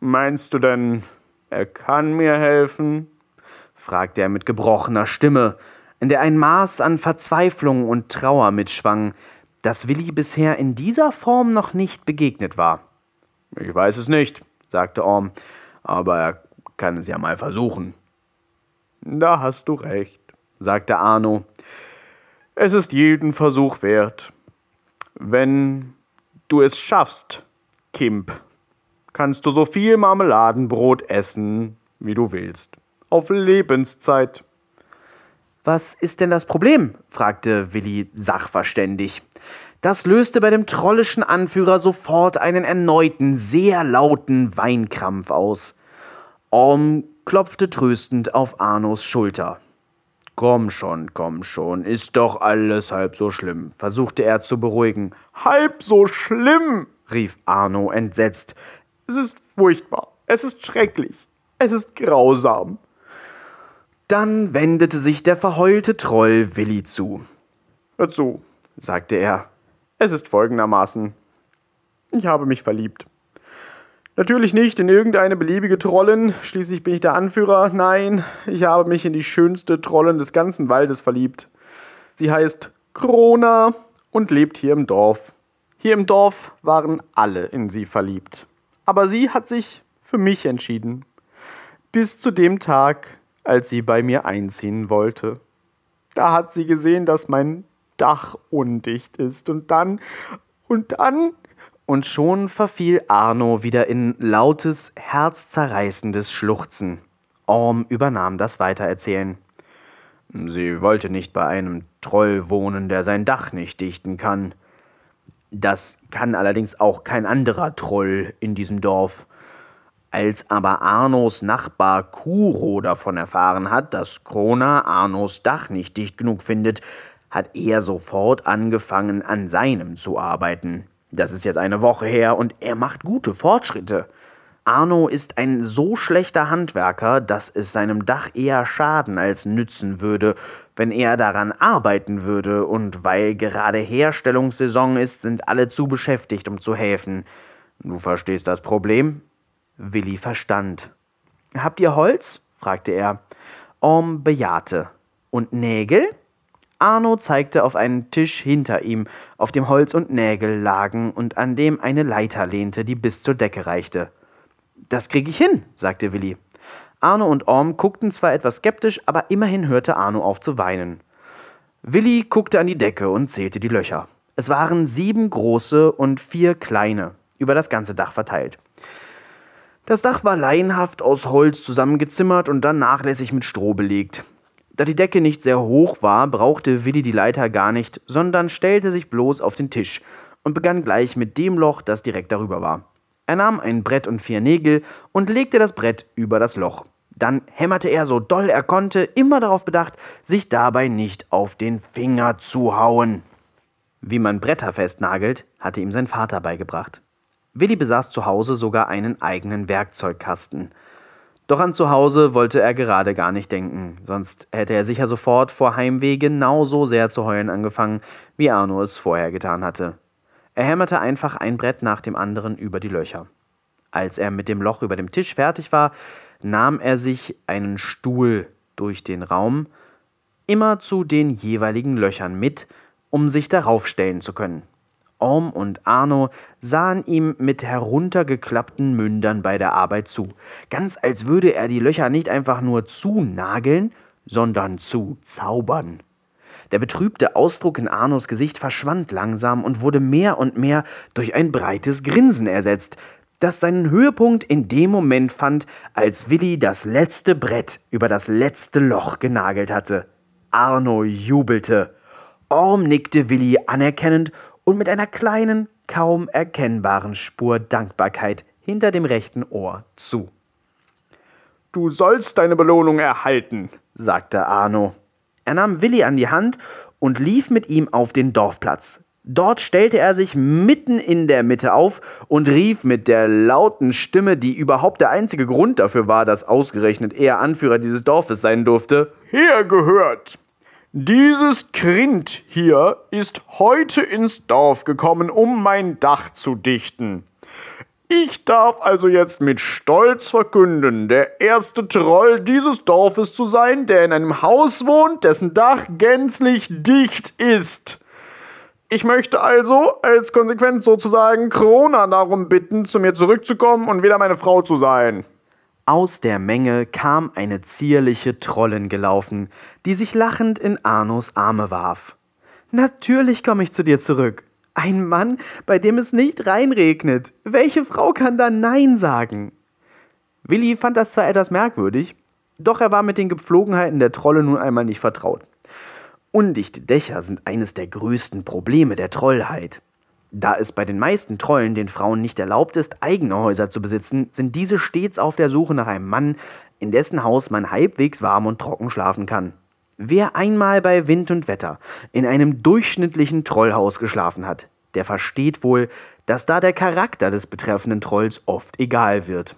Meinst du denn, er kann mir helfen? fragte er mit gebrochener Stimme in der ein Maß an Verzweiflung und Trauer mitschwang, das Willi bisher in dieser Form noch nicht begegnet war. Ich weiß es nicht, sagte Orm, aber er kann es ja mal versuchen. Da hast du recht, sagte Arno. Es ist jeden Versuch wert. Wenn du es schaffst, Kimp, kannst du so viel Marmeladenbrot essen, wie du willst. Auf Lebenszeit. Was ist denn das Problem? fragte Willi sachverständig. Das löste bei dem trollischen Anführer sofort einen erneuten, sehr lauten Weinkrampf aus. Orm klopfte tröstend auf Arnos Schulter. Komm schon, komm schon, ist doch alles halb so schlimm, versuchte er zu beruhigen. Halb so schlimm, rief Arno entsetzt. Es ist furchtbar, es ist schrecklich, es ist grausam. Dann wendete sich der verheulte Troll Willi zu. Hör zu, sagte er. Es ist folgendermaßen. Ich habe mich verliebt. Natürlich nicht in irgendeine beliebige Trollin, schließlich bin ich der Anführer. Nein, ich habe mich in die schönste Trollin des ganzen Waldes verliebt. Sie heißt Krona und lebt hier im Dorf. Hier im Dorf waren alle in sie verliebt. Aber sie hat sich für mich entschieden. Bis zu dem Tag, als sie bei mir einziehen wollte. Da hat sie gesehen, dass mein Dach undicht ist. Und dann, und dann. Und schon verfiel Arno wieder in lautes, herzzerreißendes Schluchzen. Orm übernahm das Weitererzählen. Sie wollte nicht bei einem Troll wohnen, der sein Dach nicht dichten kann. Das kann allerdings auch kein anderer Troll in diesem Dorf. Als aber Arnos Nachbar Kuro davon erfahren hat, dass Krona Arnos Dach nicht dicht genug findet, hat er sofort angefangen, an seinem zu arbeiten. Das ist jetzt eine Woche her und er macht gute Fortschritte. Arno ist ein so schlechter Handwerker, dass es seinem Dach eher schaden als nützen würde, wenn er daran arbeiten würde, und weil gerade Herstellungssaison ist, sind alle zu beschäftigt, um zu helfen. Du verstehst das Problem? Willi verstand. Habt ihr Holz? fragte er. Orm bejahte. Und Nägel? Arno zeigte auf einen Tisch hinter ihm, auf dem Holz und Nägel lagen und an dem eine Leiter lehnte, die bis zur Decke reichte. Das kriege ich hin, sagte Willi. Arno und Orm guckten zwar etwas skeptisch, aber immerhin hörte Arno auf zu weinen. Willi guckte an die Decke und zählte die Löcher. Es waren sieben große und vier kleine, über das ganze Dach verteilt. Das Dach war laienhaft aus Holz zusammengezimmert und dann nachlässig mit Stroh belegt. Da die Decke nicht sehr hoch war, brauchte Willi die Leiter gar nicht, sondern stellte sich bloß auf den Tisch und begann gleich mit dem Loch, das direkt darüber war. Er nahm ein Brett und vier Nägel und legte das Brett über das Loch. Dann hämmerte er so doll er konnte, immer darauf bedacht, sich dabei nicht auf den Finger zu hauen. Wie man Bretter festnagelt, hatte ihm sein Vater beigebracht. Willi besaß zu Hause sogar einen eigenen Werkzeugkasten. Doch an zu Hause wollte er gerade gar nicht denken, sonst hätte er sicher sofort vor Heimweh genauso sehr zu heulen angefangen, wie Arno es vorher getan hatte. Er hämmerte einfach ein Brett nach dem anderen über die Löcher. Als er mit dem Loch über dem Tisch fertig war, nahm er sich einen Stuhl durch den Raum, immer zu den jeweiligen Löchern mit, um sich darauf stellen zu können. Orm und Arno sahen ihm mit heruntergeklappten Mündern bei der Arbeit zu, ganz als würde er die Löcher nicht einfach nur zunageln, sondern zu zaubern. Der betrübte Ausdruck in Arnos Gesicht verschwand langsam und wurde mehr und mehr durch ein breites Grinsen ersetzt, das seinen Höhepunkt in dem Moment fand, als Willi das letzte Brett über das letzte Loch genagelt hatte. Arno jubelte. Orm nickte Willi anerkennend und mit einer kleinen, kaum erkennbaren Spur Dankbarkeit hinter dem rechten Ohr zu. Du sollst deine Belohnung erhalten, sagte Arno. Er nahm Willi an die Hand und lief mit ihm auf den Dorfplatz. Dort stellte er sich mitten in der Mitte auf und rief mit der lauten Stimme, die überhaupt der einzige Grund dafür war, dass ausgerechnet er Anführer dieses Dorfes sein durfte: Hergehört! Dieses Kind hier ist heute ins Dorf gekommen, um mein Dach zu dichten. Ich darf also jetzt mit Stolz verkünden, der erste Troll dieses Dorfes zu sein, der in einem Haus wohnt, dessen Dach gänzlich dicht ist. Ich möchte also als Konsequenz sozusagen Krona darum bitten, zu mir zurückzukommen und wieder meine Frau zu sein. Aus der Menge kam eine zierliche Trollin gelaufen, die sich lachend in Arnos Arme warf. Natürlich komme ich zu dir zurück, ein Mann, bei dem es nicht reinregnet. Welche Frau kann da Nein sagen? Willi fand das zwar etwas merkwürdig, doch er war mit den Gepflogenheiten der Trolle nun einmal nicht vertraut. Undichte Dächer sind eines der größten Probleme der Trollheit. Da es bei den meisten Trollen den Frauen nicht erlaubt ist, eigene Häuser zu besitzen, sind diese stets auf der Suche nach einem Mann, in dessen Haus man halbwegs warm und trocken schlafen kann. Wer einmal bei Wind und Wetter in einem durchschnittlichen Trollhaus geschlafen hat, der versteht wohl, dass da der Charakter des betreffenden Trolls oft egal wird.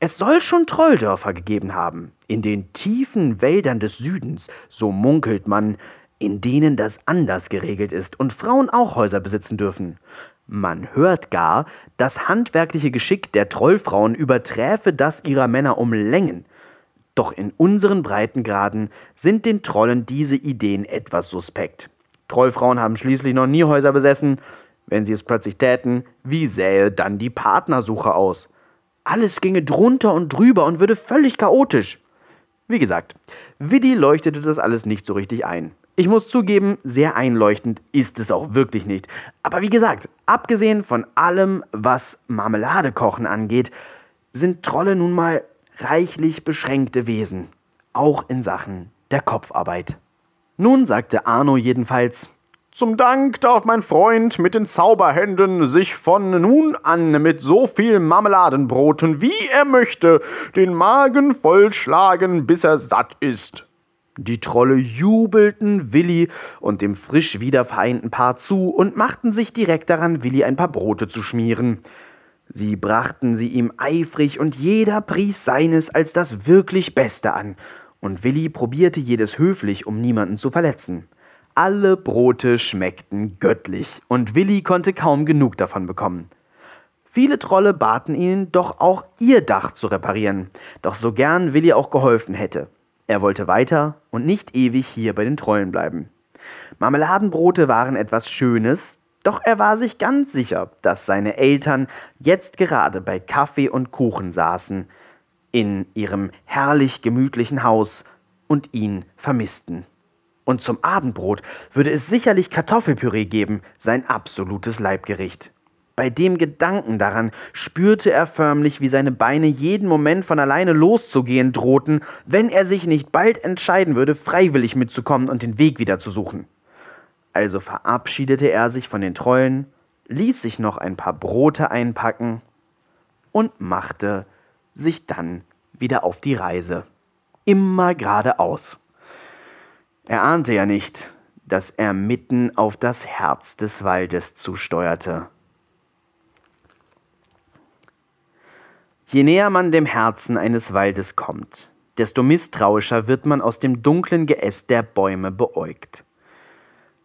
Es soll schon Trolldörfer gegeben haben, in den tiefen Wäldern des Südens, so munkelt man, in denen das anders geregelt ist und Frauen auch Häuser besitzen dürfen. Man hört gar, das handwerkliche Geschick der Trollfrauen überträfe das ihrer Männer um Längen. Doch in unseren Breitengraden sind den Trollen diese Ideen etwas suspekt. Trollfrauen haben schließlich noch nie Häuser besessen. Wenn sie es plötzlich täten, wie sähe dann die Partnersuche aus? Alles ginge drunter und drüber und würde völlig chaotisch. Wie gesagt, Widdy leuchtete das alles nicht so richtig ein. Ich muss zugeben, sehr einleuchtend ist es auch wirklich nicht. Aber wie gesagt, abgesehen von allem, was Marmeladekochen angeht, sind Trolle nun mal reichlich beschränkte Wesen, auch in Sachen der Kopfarbeit. Nun sagte Arno jedenfalls, zum Dank darf mein Freund mit den Zauberhänden sich von nun an mit so viel Marmeladenbroten, wie er möchte, den Magen vollschlagen, bis er satt ist. Die Trolle jubelten Willi und dem frisch wiedervereinten Paar zu und machten sich direkt daran, Willi ein paar Brote zu schmieren. Sie brachten sie ihm eifrig und jeder pries seines als das wirklich Beste an, und Willi probierte jedes höflich, um niemanden zu verletzen. Alle Brote schmeckten göttlich, und Willi konnte kaum genug davon bekommen. Viele Trolle baten ihn, doch auch ihr Dach zu reparieren, doch so gern Willi auch geholfen hätte. Er wollte weiter und nicht ewig hier bei den Trollen bleiben. Marmeladenbrote waren etwas Schönes, doch er war sich ganz sicher, dass seine Eltern jetzt gerade bei Kaffee und Kuchen saßen, in ihrem herrlich gemütlichen Haus und ihn vermissten. Und zum Abendbrot würde es sicherlich Kartoffelpüree geben, sein absolutes Leibgericht. Bei dem Gedanken daran spürte er förmlich, wie seine Beine jeden Moment von alleine loszugehen drohten, wenn er sich nicht bald entscheiden würde, freiwillig mitzukommen und den Weg wieder zu suchen. Also verabschiedete er sich von den Trollen, ließ sich noch ein paar Brote einpacken und machte sich dann wieder auf die Reise. Immer geradeaus. Er ahnte ja nicht, dass er mitten auf das Herz des Waldes zusteuerte. Je näher man dem Herzen eines Waldes kommt, desto misstrauischer wird man aus dem dunklen Geäst der Bäume beäugt.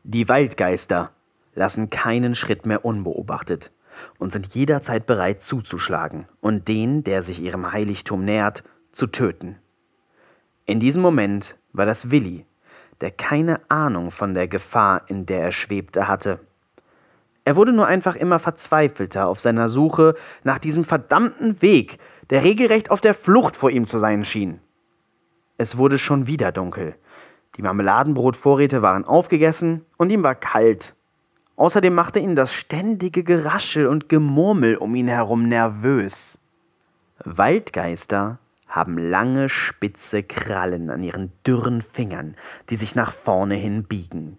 Die Waldgeister lassen keinen Schritt mehr unbeobachtet und sind jederzeit bereit zuzuschlagen und den, der sich ihrem Heiligtum nähert, zu töten. In diesem Moment war das Willi, der keine Ahnung von der Gefahr, in der er schwebte, hatte. Er wurde nur einfach immer verzweifelter auf seiner Suche nach diesem verdammten Weg, der regelrecht auf der Flucht vor ihm zu sein schien. Es wurde schon wieder dunkel. Die Marmeladenbrotvorräte waren aufgegessen und ihm war kalt. Außerdem machte ihn das ständige Geraschel und Gemurmel um ihn herum nervös. Waldgeister haben lange, spitze Krallen an ihren dürren Fingern, die sich nach vorne hin biegen.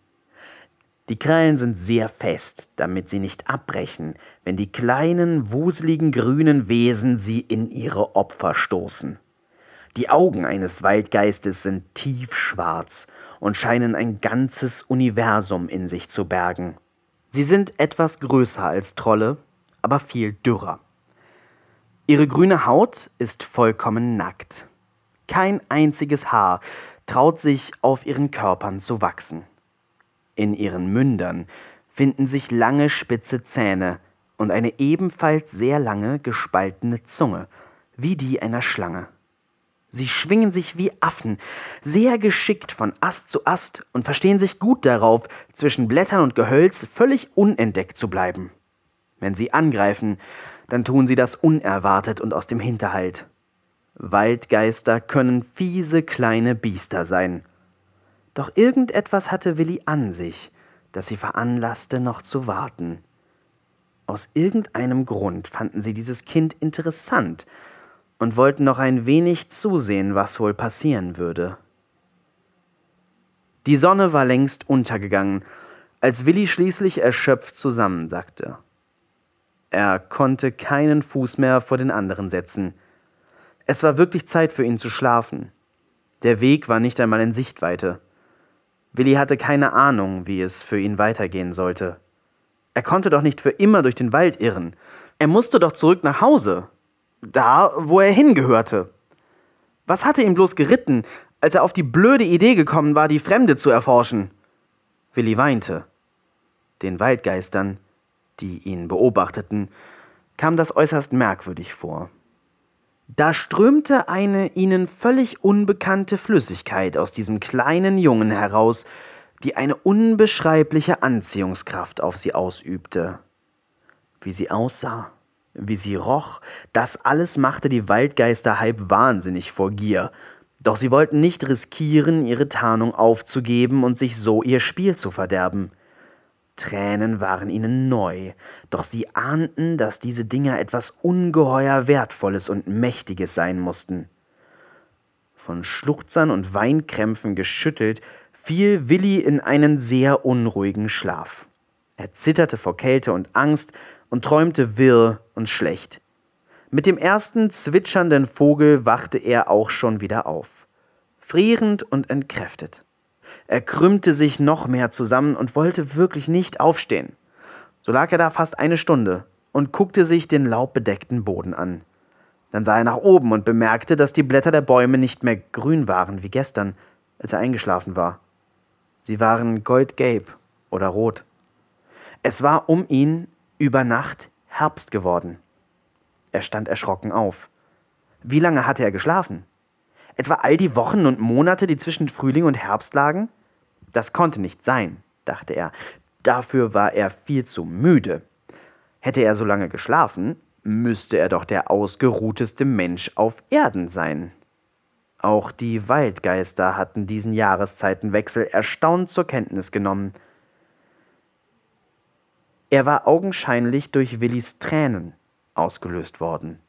Die Krallen sind sehr fest, damit sie nicht abbrechen, wenn die kleinen, wuseligen grünen Wesen sie in ihre Opfer stoßen. Die Augen eines Waldgeistes sind tiefschwarz und scheinen ein ganzes Universum in sich zu bergen. Sie sind etwas größer als Trolle, aber viel dürrer. Ihre grüne Haut ist vollkommen nackt. Kein einziges Haar traut sich auf ihren Körpern zu wachsen. In ihren Mündern finden sich lange spitze Zähne und eine ebenfalls sehr lange gespaltene Zunge, wie die einer Schlange. Sie schwingen sich wie Affen, sehr geschickt von Ast zu Ast und verstehen sich gut darauf, zwischen Blättern und Gehölz völlig unentdeckt zu bleiben. Wenn sie angreifen, dann tun sie das unerwartet und aus dem Hinterhalt. Waldgeister können fiese kleine Biester sein. Doch irgendetwas hatte Willi an sich, das sie veranlasste, noch zu warten. Aus irgendeinem Grund fanden sie dieses Kind interessant und wollten noch ein wenig zusehen, was wohl passieren würde. Die Sonne war längst untergegangen, als Willi schließlich erschöpft zusammensackte. Er konnte keinen Fuß mehr vor den anderen setzen. Es war wirklich Zeit für ihn zu schlafen. Der Weg war nicht einmal in Sichtweite. Willi hatte keine Ahnung, wie es für ihn weitergehen sollte. Er konnte doch nicht für immer durch den Wald irren. Er musste doch zurück nach Hause. Da, wo er hingehörte. Was hatte ihn bloß geritten, als er auf die blöde Idee gekommen war, die Fremde zu erforschen? Willi weinte. Den Waldgeistern die ihn beobachteten, kam das äußerst merkwürdig vor. Da strömte eine ihnen völlig unbekannte Flüssigkeit aus diesem kleinen Jungen heraus, die eine unbeschreibliche Anziehungskraft auf sie ausübte. Wie sie aussah, wie sie roch, das alles machte die Waldgeister halb wahnsinnig vor Gier, doch sie wollten nicht riskieren, ihre Tarnung aufzugeben und sich so ihr Spiel zu verderben. Tränen waren ihnen neu, doch sie ahnten, dass diese Dinger etwas ungeheuer Wertvolles und Mächtiges sein mussten. von Schluchzern und Weinkrämpfen geschüttelt, fiel Willi in einen sehr unruhigen Schlaf. Er zitterte vor Kälte und Angst und träumte wirr und schlecht. Mit dem ersten zwitschernden Vogel wachte er auch schon wieder auf, frierend und entkräftet. Er krümmte sich noch mehr zusammen und wollte wirklich nicht aufstehen. So lag er da fast eine Stunde und guckte sich den laubbedeckten Boden an. Dann sah er nach oben und bemerkte, dass die Blätter der Bäume nicht mehr grün waren wie gestern, als er eingeschlafen war. Sie waren goldgelb oder rot. Es war um ihn über Nacht Herbst geworden. Er stand erschrocken auf. Wie lange hatte er geschlafen? Etwa all die Wochen und Monate, die zwischen Frühling und Herbst lagen? Das konnte nicht sein, dachte er. Dafür war er viel zu müde. Hätte er so lange geschlafen, müsste er doch der ausgeruhteste Mensch auf Erden sein. Auch die Waldgeister hatten diesen Jahreszeitenwechsel erstaunt zur Kenntnis genommen. Er war augenscheinlich durch Willis Tränen ausgelöst worden.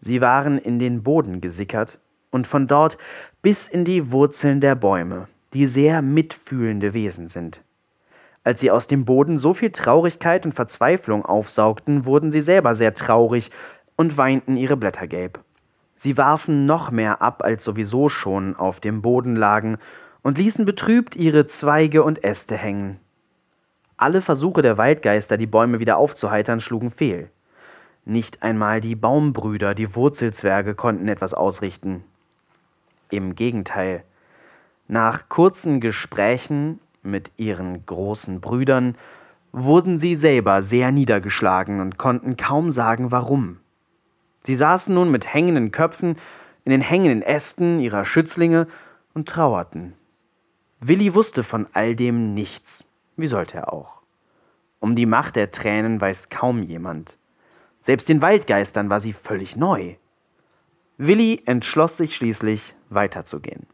Sie waren in den Boden gesickert und von dort bis in die Wurzeln der Bäume, die sehr mitfühlende Wesen sind. Als sie aus dem Boden so viel Traurigkeit und Verzweiflung aufsaugten, wurden sie selber sehr traurig und weinten ihre Blätter gelb. Sie warfen noch mehr ab, als sowieso schon auf dem Boden lagen, und ließen betrübt ihre Zweige und Äste hängen. Alle Versuche der Waldgeister, die Bäume wieder aufzuheitern, schlugen fehl. Nicht einmal die Baumbrüder, die Wurzelzwerge, konnten etwas ausrichten. Im Gegenteil. Nach kurzen Gesprächen mit ihren großen Brüdern, wurden sie selber sehr niedergeschlagen und konnten kaum sagen, warum. Sie saßen nun mit hängenden Köpfen in den hängenden Ästen ihrer Schützlinge und trauerten. Willi wusste von all dem nichts. Wie sollte er auch? Um die Macht der Tränen weiß kaum jemand. Selbst den Waldgeistern war sie völlig neu. Willi entschloss sich schließlich, weiterzugehen.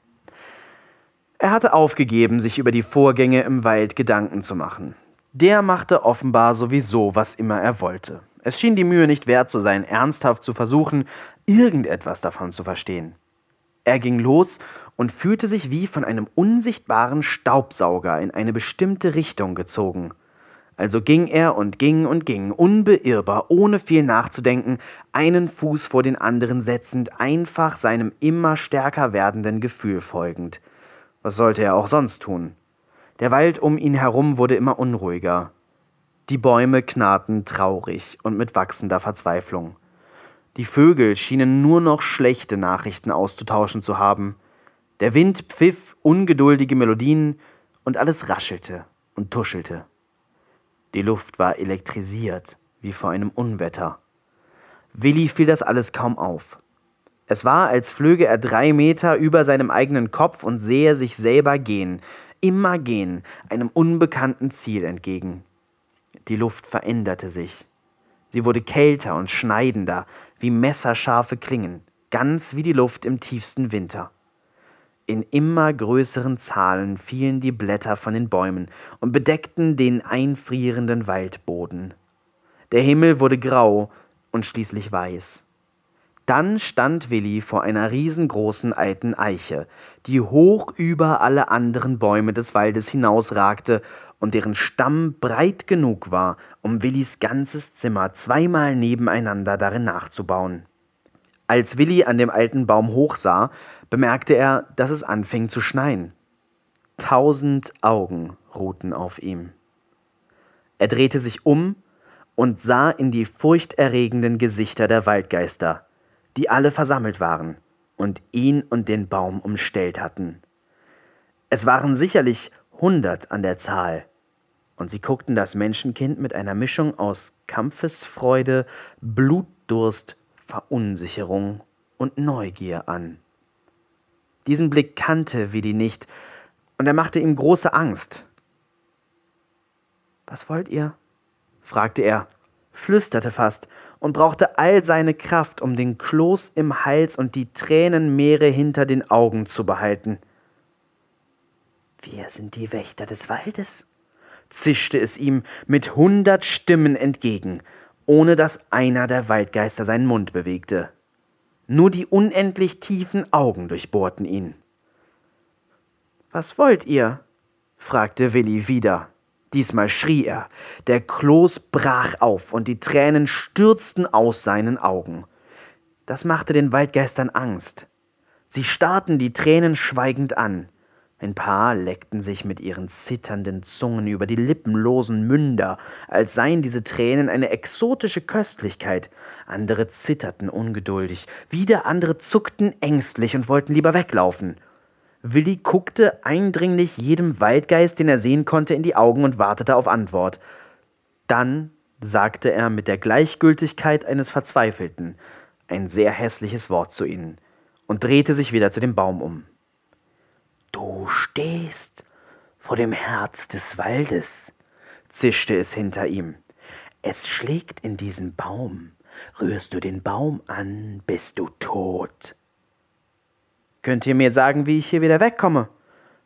Er hatte aufgegeben, sich über die Vorgänge im Wald Gedanken zu machen. Der machte offenbar sowieso, was immer er wollte. Es schien die Mühe nicht wert zu sein, ernsthaft zu versuchen, irgendetwas davon zu verstehen. Er ging los und fühlte sich wie von einem unsichtbaren Staubsauger in eine bestimmte Richtung gezogen. Also ging er und ging und ging, unbeirrbar, ohne viel nachzudenken, einen Fuß vor den anderen setzend, einfach seinem immer stärker werdenden Gefühl folgend. Was sollte er auch sonst tun? Der Wald um ihn herum wurde immer unruhiger. Die Bäume knarrten traurig und mit wachsender Verzweiflung. Die Vögel schienen nur noch schlechte Nachrichten auszutauschen zu haben. Der Wind pfiff ungeduldige Melodien und alles raschelte und tuschelte. Die Luft war elektrisiert wie vor einem Unwetter. Willi fiel das alles kaum auf. Es war, als flöge er drei Meter über seinem eigenen Kopf und sehe sich selber gehen, immer gehen, einem unbekannten Ziel entgegen. Die Luft veränderte sich. Sie wurde kälter und schneidender, wie messerscharfe Klingen, ganz wie die Luft im tiefsten Winter. In immer größeren Zahlen fielen die Blätter von den Bäumen und bedeckten den einfrierenden Waldboden. Der Himmel wurde grau und schließlich weiß. Dann stand Willi vor einer riesengroßen alten Eiche, die hoch über alle anderen Bäume des Waldes hinausragte und deren Stamm breit genug war, um Willis ganzes Zimmer zweimal nebeneinander darin nachzubauen. Als Willi an dem alten Baum hochsah, bemerkte er, dass es anfing zu schneien. Tausend Augen ruhten auf ihm. Er drehte sich um und sah in die furchterregenden Gesichter der Waldgeister, die alle versammelt waren und ihn und den Baum umstellt hatten. Es waren sicherlich hundert an der Zahl, und sie guckten das Menschenkind mit einer Mischung aus Kampfesfreude, Blutdurst, Verunsicherung und Neugier an. Diesen Blick kannte Willi nicht, und er machte ihm große Angst. Was wollt ihr? fragte er, flüsterte fast und brauchte all seine Kraft, um den Kloß im Hals und die Tränenmeere hinter den Augen zu behalten. Wir sind die Wächter des Waldes, zischte es ihm mit hundert Stimmen entgegen, ohne dass einer der Waldgeister seinen Mund bewegte. Nur die unendlich tiefen Augen durchbohrten ihn. Was wollt ihr? fragte Willi wieder. Diesmal schrie er. Der Kloß brach auf und die Tränen stürzten aus seinen Augen. Das machte den Waldgeistern Angst. Sie starrten die Tränen schweigend an. Ein paar leckten sich mit ihren zitternden Zungen über die lippenlosen Münder, als seien diese Tränen eine exotische Köstlichkeit. Andere zitterten ungeduldig, wieder andere zuckten ängstlich und wollten lieber weglaufen. Willi guckte eindringlich jedem Waldgeist, den er sehen konnte, in die Augen und wartete auf Antwort. Dann sagte er mit der Gleichgültigkeit eines Verzweifelten ein sehr hässliches Wort zu ihnen und drehte sich wieder zu dem Baum um. Du stehst vor dem Herz des Waldes, zischte es hinter ihm. Es schlägt in diesem Baum. Rührst du den Baum an, bist du tot. Könnt ihr mir sagen, wie ich hier wieder wegkomme?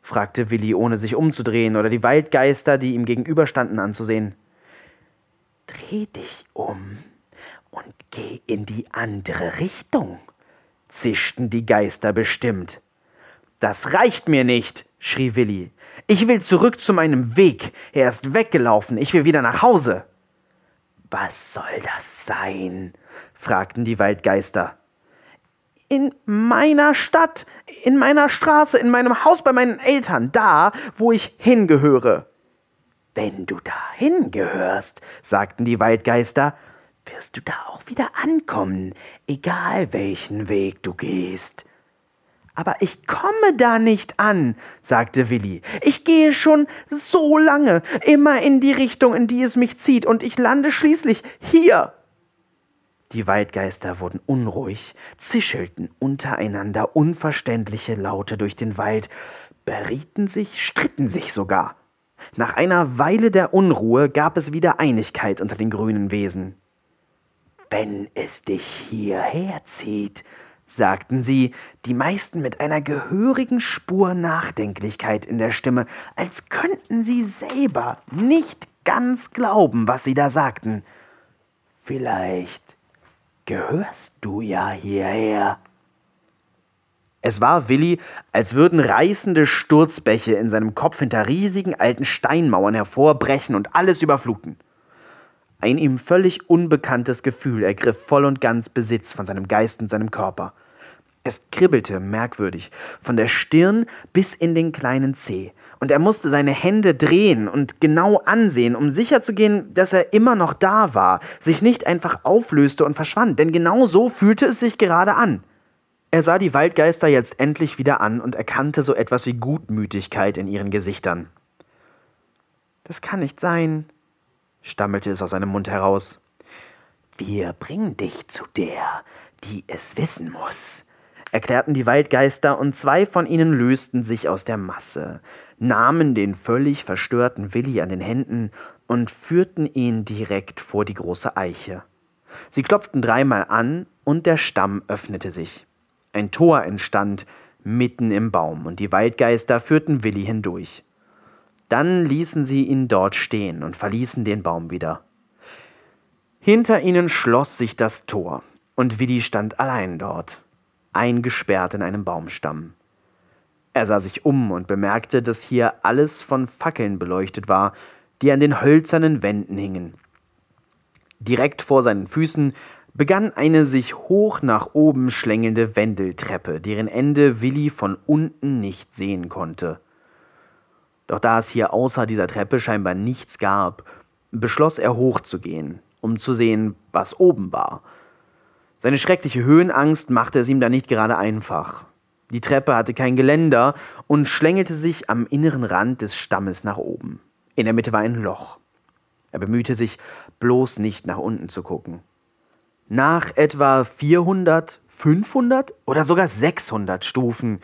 fragte Willi, ohne sich umzudrehen oder die Waldgeister, die ihm gegenüberstanden, anzusehen. Dreh dich um und geh in die andere Richtung, zischten die Geister bestimmt. Das reicht mir nicht, schrie Willi. Ich will zurück zu meinem Weg. Er ist weggelaufen. Ich will wieder nach Hause. Was soll das sein? fragten die Waldgeister. In meiner Stadt, in meiner Straße, in meinem Haus bei meinen Eltern, da, wo ich hingehöre. Wenn du dahin gehörst, sagten die Waldgeister, wirst du da auch wieder ankommen, egal welchen Weg du gehst. Aber ich komme da nicht an, sagte Willi. Ich gehe schon so lange, immer in die Richtung, in die es mich zieht, und ich lande schließlich hier. Die Waldgeister wurden unruhig, zischelten untereinander unverständliche Laute durch den Wald, berieten sich, stritten sich sogar. Nach einer Weile der Unruhe gab es wieder Einigkeit unter den grünen Wesen. Wenn es dich hierher zieht, sagten sie, die meisten mit einer gehörigen Spur Nachdenklichkeit in der Stimme, als könnten sie selber nicht ganz glauben, was sie da sagten. Vielleicht gehörst du ja hierher. Es war Willi, als würden reißende Sturzbäche in seinem Kopf hinter riesigen alten Steinmauern hervorbrechen und alles überfluten. Ein ihm völlig unbekanntes Gefühl ergriff voll und ganz Besitz von seinem Geist und seinem Körper. Es kribbelte merkwürdig, von der Stirn bis in den kleinen Zeh, und er musste seine Hände drehen und genau ansehen, um sicherzugehen, dass er immer noch da war, sich nicht einfach auflöste und verschwand, denn genau so fühlte es sich gerade an. Er sah die Waldgeister jetzt endlich wieder an und erkannte so etwas wie Gutmütigkeit in ihren Gesichtern. Das kann nicht sein, stammelte es aus seinem Mund heraus. Wir bringen dich zu der, die es wissen muss, erklärten die Waldgeister, und zwei von ihnen lösten sich aus der Masse, nahmen den völlig verstörten Willi an den Händen und führten ihn direkt vor die große Eiche. Sie klopften dreimal an, und der Stamm öffnete sich. Ein Tor entstand mitten im Baum, und die Waldgeister führten Willi hindurch. Dann ließen sie ihn dort stehen und verließen den Baum wieder. Hinter ihnen schloss sich das Tor, und Willi stand allein dort, eingesperrt in einem Baumstamm. Er sah sich um und bemerkte, dass hier alles von Fackeln beleuchtet war, die an den hölzernen Wänden hingen. Direkt vor seinen Füßen begann eine sich hoch nach oben schlängelnde Wendeltreppe, deren Ende Willi von unten nicht sehen konnte. Doch da es hier außer dieser Treppe scheinbar nichts gab, beschloss er hochzugehen, um zu sehen, was oben war. Seine schreckliche Höhenangst machte es ihm da nicht gerade einfach. Die Treppe hatte kein Geländer und schlängelte sich am inneren Rand des Stammes nach oben. In der Mitte war ein Loch. Er bemühte sich, bloß nicht nach unten zu gucken. Nach etwa 400, 500 oder sogar 600 Stufen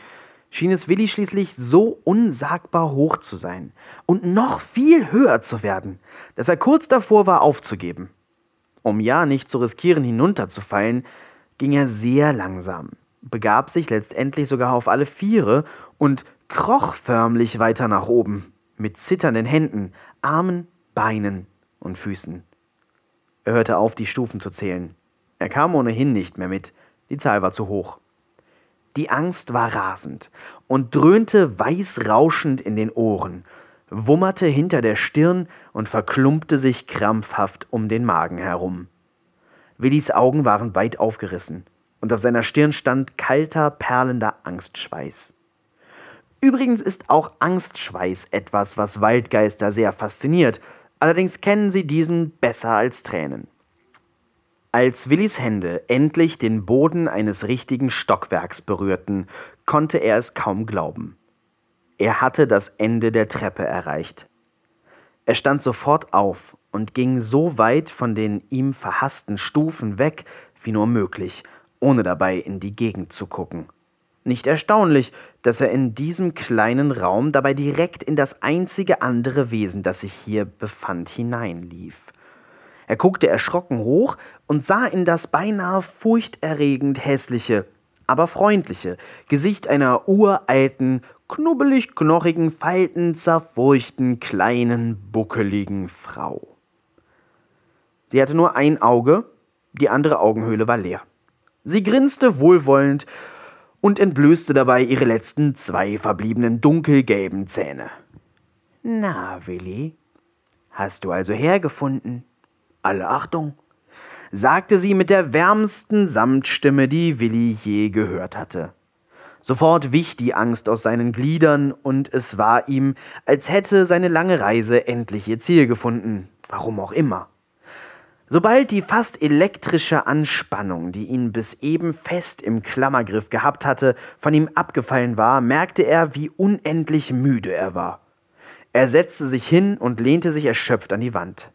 schien es Willi schließlich so unsagbar hoch zu sein und noch viel höher zu werden, dass er kurz davor war aufzugeben. Um ja nicht zu riskieren, hinunterzufallen, ging er sehr langsam, begab sich letztendlich sogar auf alle Viere und kroch förmlich weiter nach oben, mit zitternden Händen, Armen, Beinen und Füßen. Er hörte auf, die Stufen zu zählen. Er kam ohnehin nicht mehr mit, Die Zahl war zu hoch. Die Angst war rasend und dröhnte weißrauschend in den Ohren, wummerte hinter der Stirn und verklumpte sich krampfhaft um den Magen herum. Willis Augen waren weit aufgerissen und auf seiner Stirn stand kalter, perlender Angstschweiß. Übrigens ist auch Angstschweiß etwas, was Waldgeister sehr fasziniert, allerdings kennen sie diesen besser als Tränen. Als Willis Hände endlich den Boden eines richtigen Stockwerks berührten, konnte er es kaum glauben. Er hatte das Ende der Treppe erreicht. Er stand sofort auf und ging so weit von den ihm verhassten Stufen weg wie nur möglich, ohne dabei in die Gegend zu gucken. Nicht erstaunlich, dass er in diesem kleinen Raum dabei direkt in das einzige andere Wesen, das sich hier befand, hineinlief. Er guckte erschrocken hoch und sah in das beinahe furchterregend hässliche, aber freundliche Gesicht einer uralten, knubbelig knochigen, faltenzerfurchten, kleinen, buckeligen Frau. Sie hatte nur ein Auge, die andere Augenhöhle war leer. Sie grinste wohlwollend und entblößte dabei ihre letzten zwei verbliebenen dunkelgelben Zähne. Na, Willi, hast du also hergefunden? Alle Achtung, sagte sie mit der wärmsten Samtstimme, die Willi je gehört hatte. Sofort wich die Angst aus seinen Gliedern, und es war ihm, als hätte seine lange Reise endlich ihr Ziel gefunden, warum auch immer. Sobald die fast elektrische Anspannung, die ihn bis eben fest im Klammergriff gehabt hatte, von ihm abgefallen war, merkte er, wie unendlich müde er war. Er setzte sich hin und lehnte sich erschöpft an die Wand.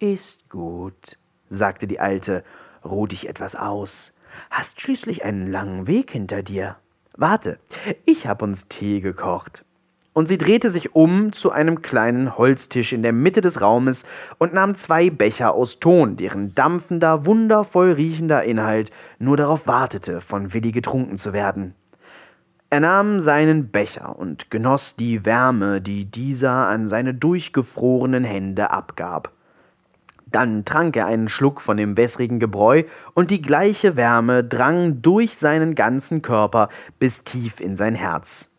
Ist gut, sagte die Alte, ruh dich etwas aus. Hast schließlich einen langen Weg hinter dir. Warte, ich hab uns Tee gekocht. Und sie drehte sich um zu einem kleinen Holztisch in der Mitte des Raumes und nahm zwei Becher aus Ton, deren dampfender, wundervoll riechender Inhalt nur darauf wartete, von Willi getrunken zu werden. Er nahm seinen Becher und genoss die Wärme, die dieser an seine durchgefrorenen Hände abgab. Dann trank er einen Schluck von dem wässrigen Gebräu, und die gleiche Wärme drang durch seinen ganzen Körper bis tief in sein Herz.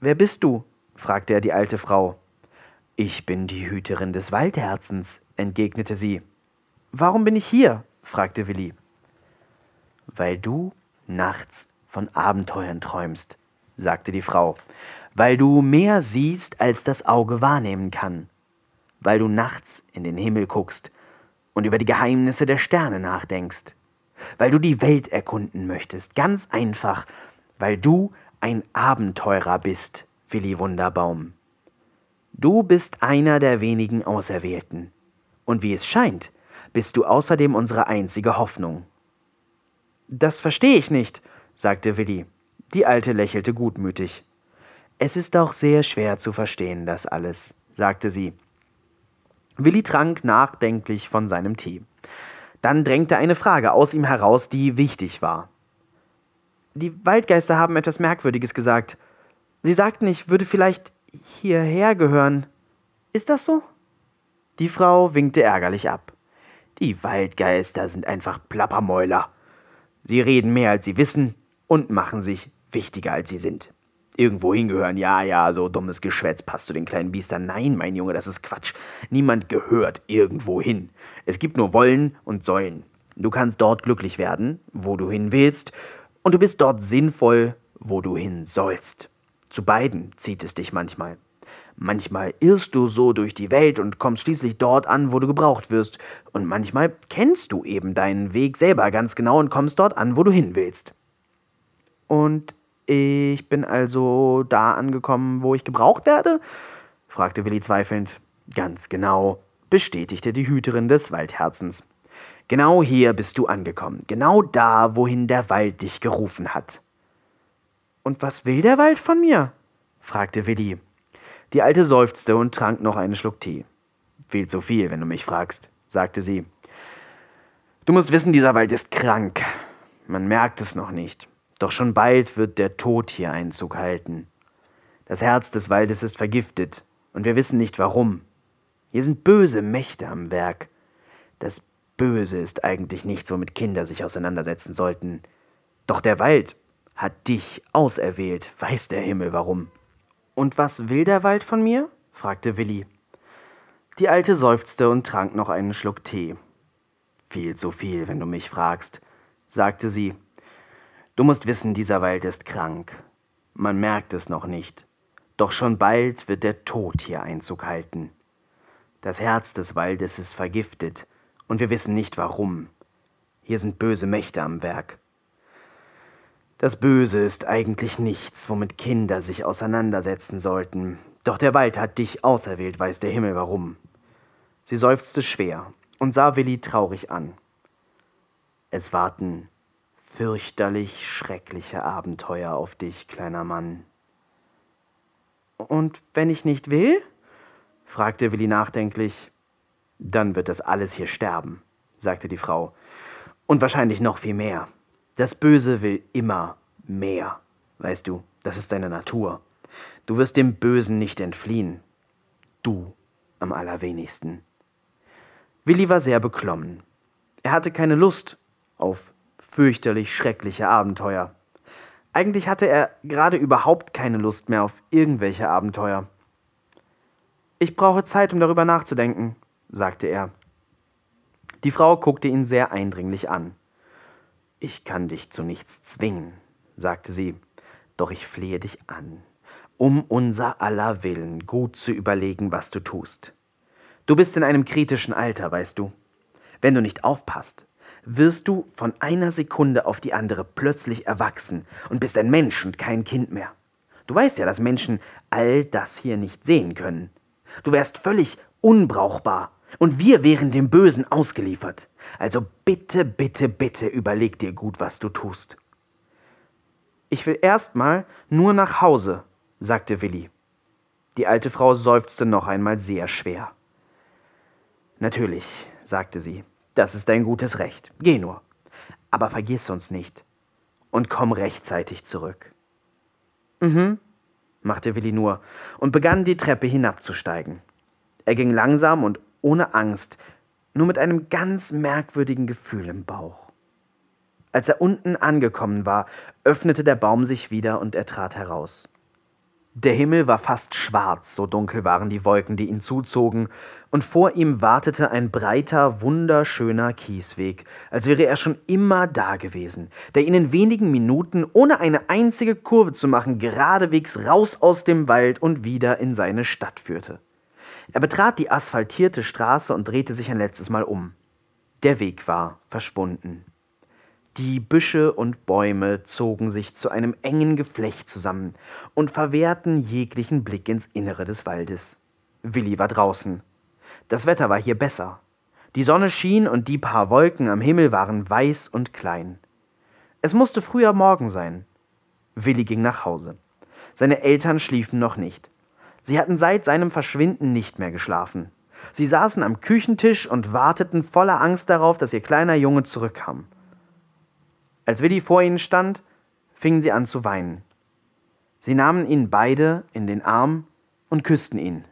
Wer bist du? Fragte er die alte Frau. Ich bin die Hüterin des Waldherzens, entgegnete sie. Warum bin ich hier? fragte Willi. Weil du nachts von Abenteuern träumst, sagte die Frau, weil du mehr siehst, als das Auge wahrnehmen kann weil du nachts in den Himmel guckst und über die Geheimnisse der Sterne nachdenkst, weil du die Welt erkunden möchtest, ganz einfach, weil du ein Abenteurer bist, Willi Wunderbaum. Du bist einer der wenigen Auserwählten, und wie es scheint, bist du außerdem unsere einzige Hoffnung. Das verstehe ich nicht, sagte Willi. Die Alte lächelte gutmütig. Es ist doch sehr schwer zu verstehen, das alles, sagte sie Willi trank nachdenklich von seinem Tee. Dann drängte eine Frage aus ihm heraus, die wichtig war. Die Waldgeister haben etwas Merkwürdiges gesagt. Sie sagten, ich würde vielleicht hierher gehören. Ist das so? Die Frau winkte ärgerlich ab. Die Waldgeister sind einfach Plappermäuler. Sie reden mehr, als sie wissen und machen sich wichtiger, als sie sind irgendwo hingehören. Ja, ja, so dummes Geschwätz passt zu den kleinen Biestern. Nein, mein Junge, das ist Quatsch. Niemand gehört irgendwo hin. Es gibt nur Wollen und Sollen. Du kannst dort glücklich werden, wo du hin willst, und du bist dort sinnvoll, wo du hin sollst. Zu beiden zieht es dich manchmal. Manchmal irrst du so durch die Welt und kommst schließlich dort an, wo du gebraucht wirst, und manchmal kennst du eben deinen Weg selber ganz genau und kommst dort an, wo du hin willst. Und ich bin also da angekommen, wo ich gebraucht werde? fragte Willi zweifelnd. Ganz genau, bestätigte die Hüterin des Waldherzens. Genau hier bist du angekommen, genau da, wohin der Wald dich gerufen hat. Und was will der Wald von mir? fragte Willi. Die Alte seufzte und trank noch einen Schluck Tee. Viel zu viel, wenn du mich fragst, sagte sie. Du musst wissen, dieser Wald ist krank. Man merkt es noch nicht. Doch schon bald wird der Tod hier Einzug halten. Das Herz des Waldes ist vergiftet, und wir wissen nicht warum. Hier sind böse Mächte am Werk. Das Böse ist eigentlich nichts, womit Kinder sich auseinandersetzen sollten. Doch der Wald hat dich auserwählt, weiß der Himmel warum. Und was will der Wald von mir? fragte Willi. Die Alte seufzte und trank noch einen Schluck Tee. Viel zu viel, wenn du mich fragst, sagte sie. Du musst wissen, dieser Wald ist krank. Man merkt es noch nicht. Doch schon bald wird der Tod hier Einzug halten. Das Herz des Waldes ist vergiftet, und wir wissen nicht warum. Hier sind böse Mächte am Werk. Das Böse ist eigentlich nichts, womit Kinder sich auseinandersetzen sollten. Doch der Wald hat dich auserwählt, weiß der Himmel warum. Sie seufzte schwer und sah Willi traurig an. Es warten fürchterlich schreckliche Abenteuer auf dich, kleiner Mann. Und wenn ich nicht will? fragte Willi nachdenklich. Dann wird das alles hier sterben, sagte die Frau. Und wahrscheinlich noch viel mehr. Das Böse will immer mehr. Weißt du, das ist deine Natur. Du wirst dem Bösen nicht entfliehen. Du am allerwenigsten. Willi war sehr beklommen. Er hatte keine Lust auf fürchterlich schreckliche Abenteuer. Eigentlich hatte er gerade überhaupt keine Lust mehr auf irgendwelche Abenteuer. Ich brauche Zeit, um darüber nachzudenken, sagte er. Die Frau guckte ihn sehr eindringlich an. Ich kann dich zu nichts zwingen, sagte sie, doch ich flehe dich an, um unser aller Willen gut zu überlegen, was du tust. Du bist in einem kritischen Alter, weißt du. Wenn du nicht aufpasst, wirst du von einer Sekunde auf die andere plötzlich erwachsen und bist ein Mensch und kein Kind mehr. Du weißt ja, dass Menschen all das hier nicht sehen können. Du wärst völlig unbrauchbar und wir wären dem Bösen ausgeliefert. Also bitte, bitte, bitte überleg dir gut, was du tust. Ich will erstmal nur nach Hause, sagte Willi. Die alte Frau seufzte noch einmal sehr schwer. Natürlich, sagte sie, das ist dein gutes Recht. Geh nur. Aber vergiss uns nicht. Und komm rechtzeitig zurück. Mhm, machte Willi nur und begann die Treppe hinabzusteigen. Er ging langsam und ohne Angst, nur mit einem ganz merkwürdigen Gefühl im Bauch. Als er unten angekommen war, öffnete der Baum sich wieder und er trat heraus. Der Himmel war fast schwarz, so dunkel waren die Wolken, die ihn zuzogen, und vor ihm wartete ein breiter, wunderschöner Kiesweg, als wäre er schon immer da gewesen, der ihn in wenigen Minuten, ohne eine einzige Kurve zu machen, geradewegs raus aus dem Wald und wieder in seine Stadt führte. Er betrat die asphaltierte Straße und drehte sich ein letztes Mal um. Der Weg war verschwunden. Die Büsche und Bäume zogen sich zu einem engen Geflecht zusammen und verwehrten jeglichen Blick ins Innere des Waldes. Willi war draußen. Das Wetter war hier besser. Die Sonne schien und die paar Wolken am Himmel waren weiß und klein. Es musste früher Morgen sein. Willi ging nach Hause. Seine Eltern schliefen noch nicht. Sie hatten seit seinem Verschwinden nicht mehr geschlafen. Sie saßen am Küchentisch und warteten voller Angst darauf, dass ihr kleiner Junge zurückkam. Als Willi vor ihnen stand, fingen sie an zu weinen. Sie nahmen ihn beide in den Arm und küssten ihn.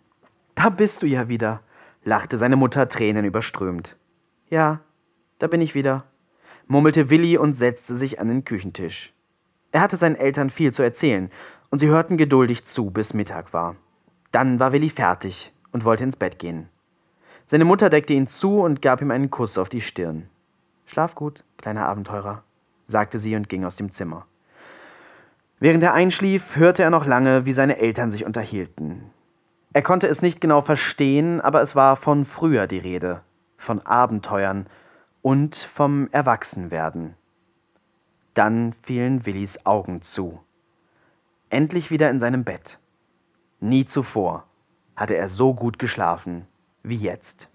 Da bist du ja wieder, lachte seine Mutter Tränen überströmt. Ja, da bin ich wieder, murmelte Willi und setzte sich an den Küchentisch. Er hatte seinen Eltern viel zu erzählen, und sie hörten geduldig zu, bis Mittag war. Dann war Willi fertig und wollte ins Bett gehen. Seine Mutter deckte ihn zu und gab ihm einen Kuss auf die Stirn. Schlaf gut, kleiner Abenteurer, sagte sie und ging aus dem Zimmer. Während er einschlief, hörte er noch lange, wie seine Eltern sich unterhielten. Er konnte es nicht genau verstehen, aber es war von früher die Rede, von Abenteuern und vom Erwachsenwerden. Dann fielen Willis Augen zu. Endlich wieder in seinem Bett. Nie zuvor hatte er so gut geschlafen wie jetzt.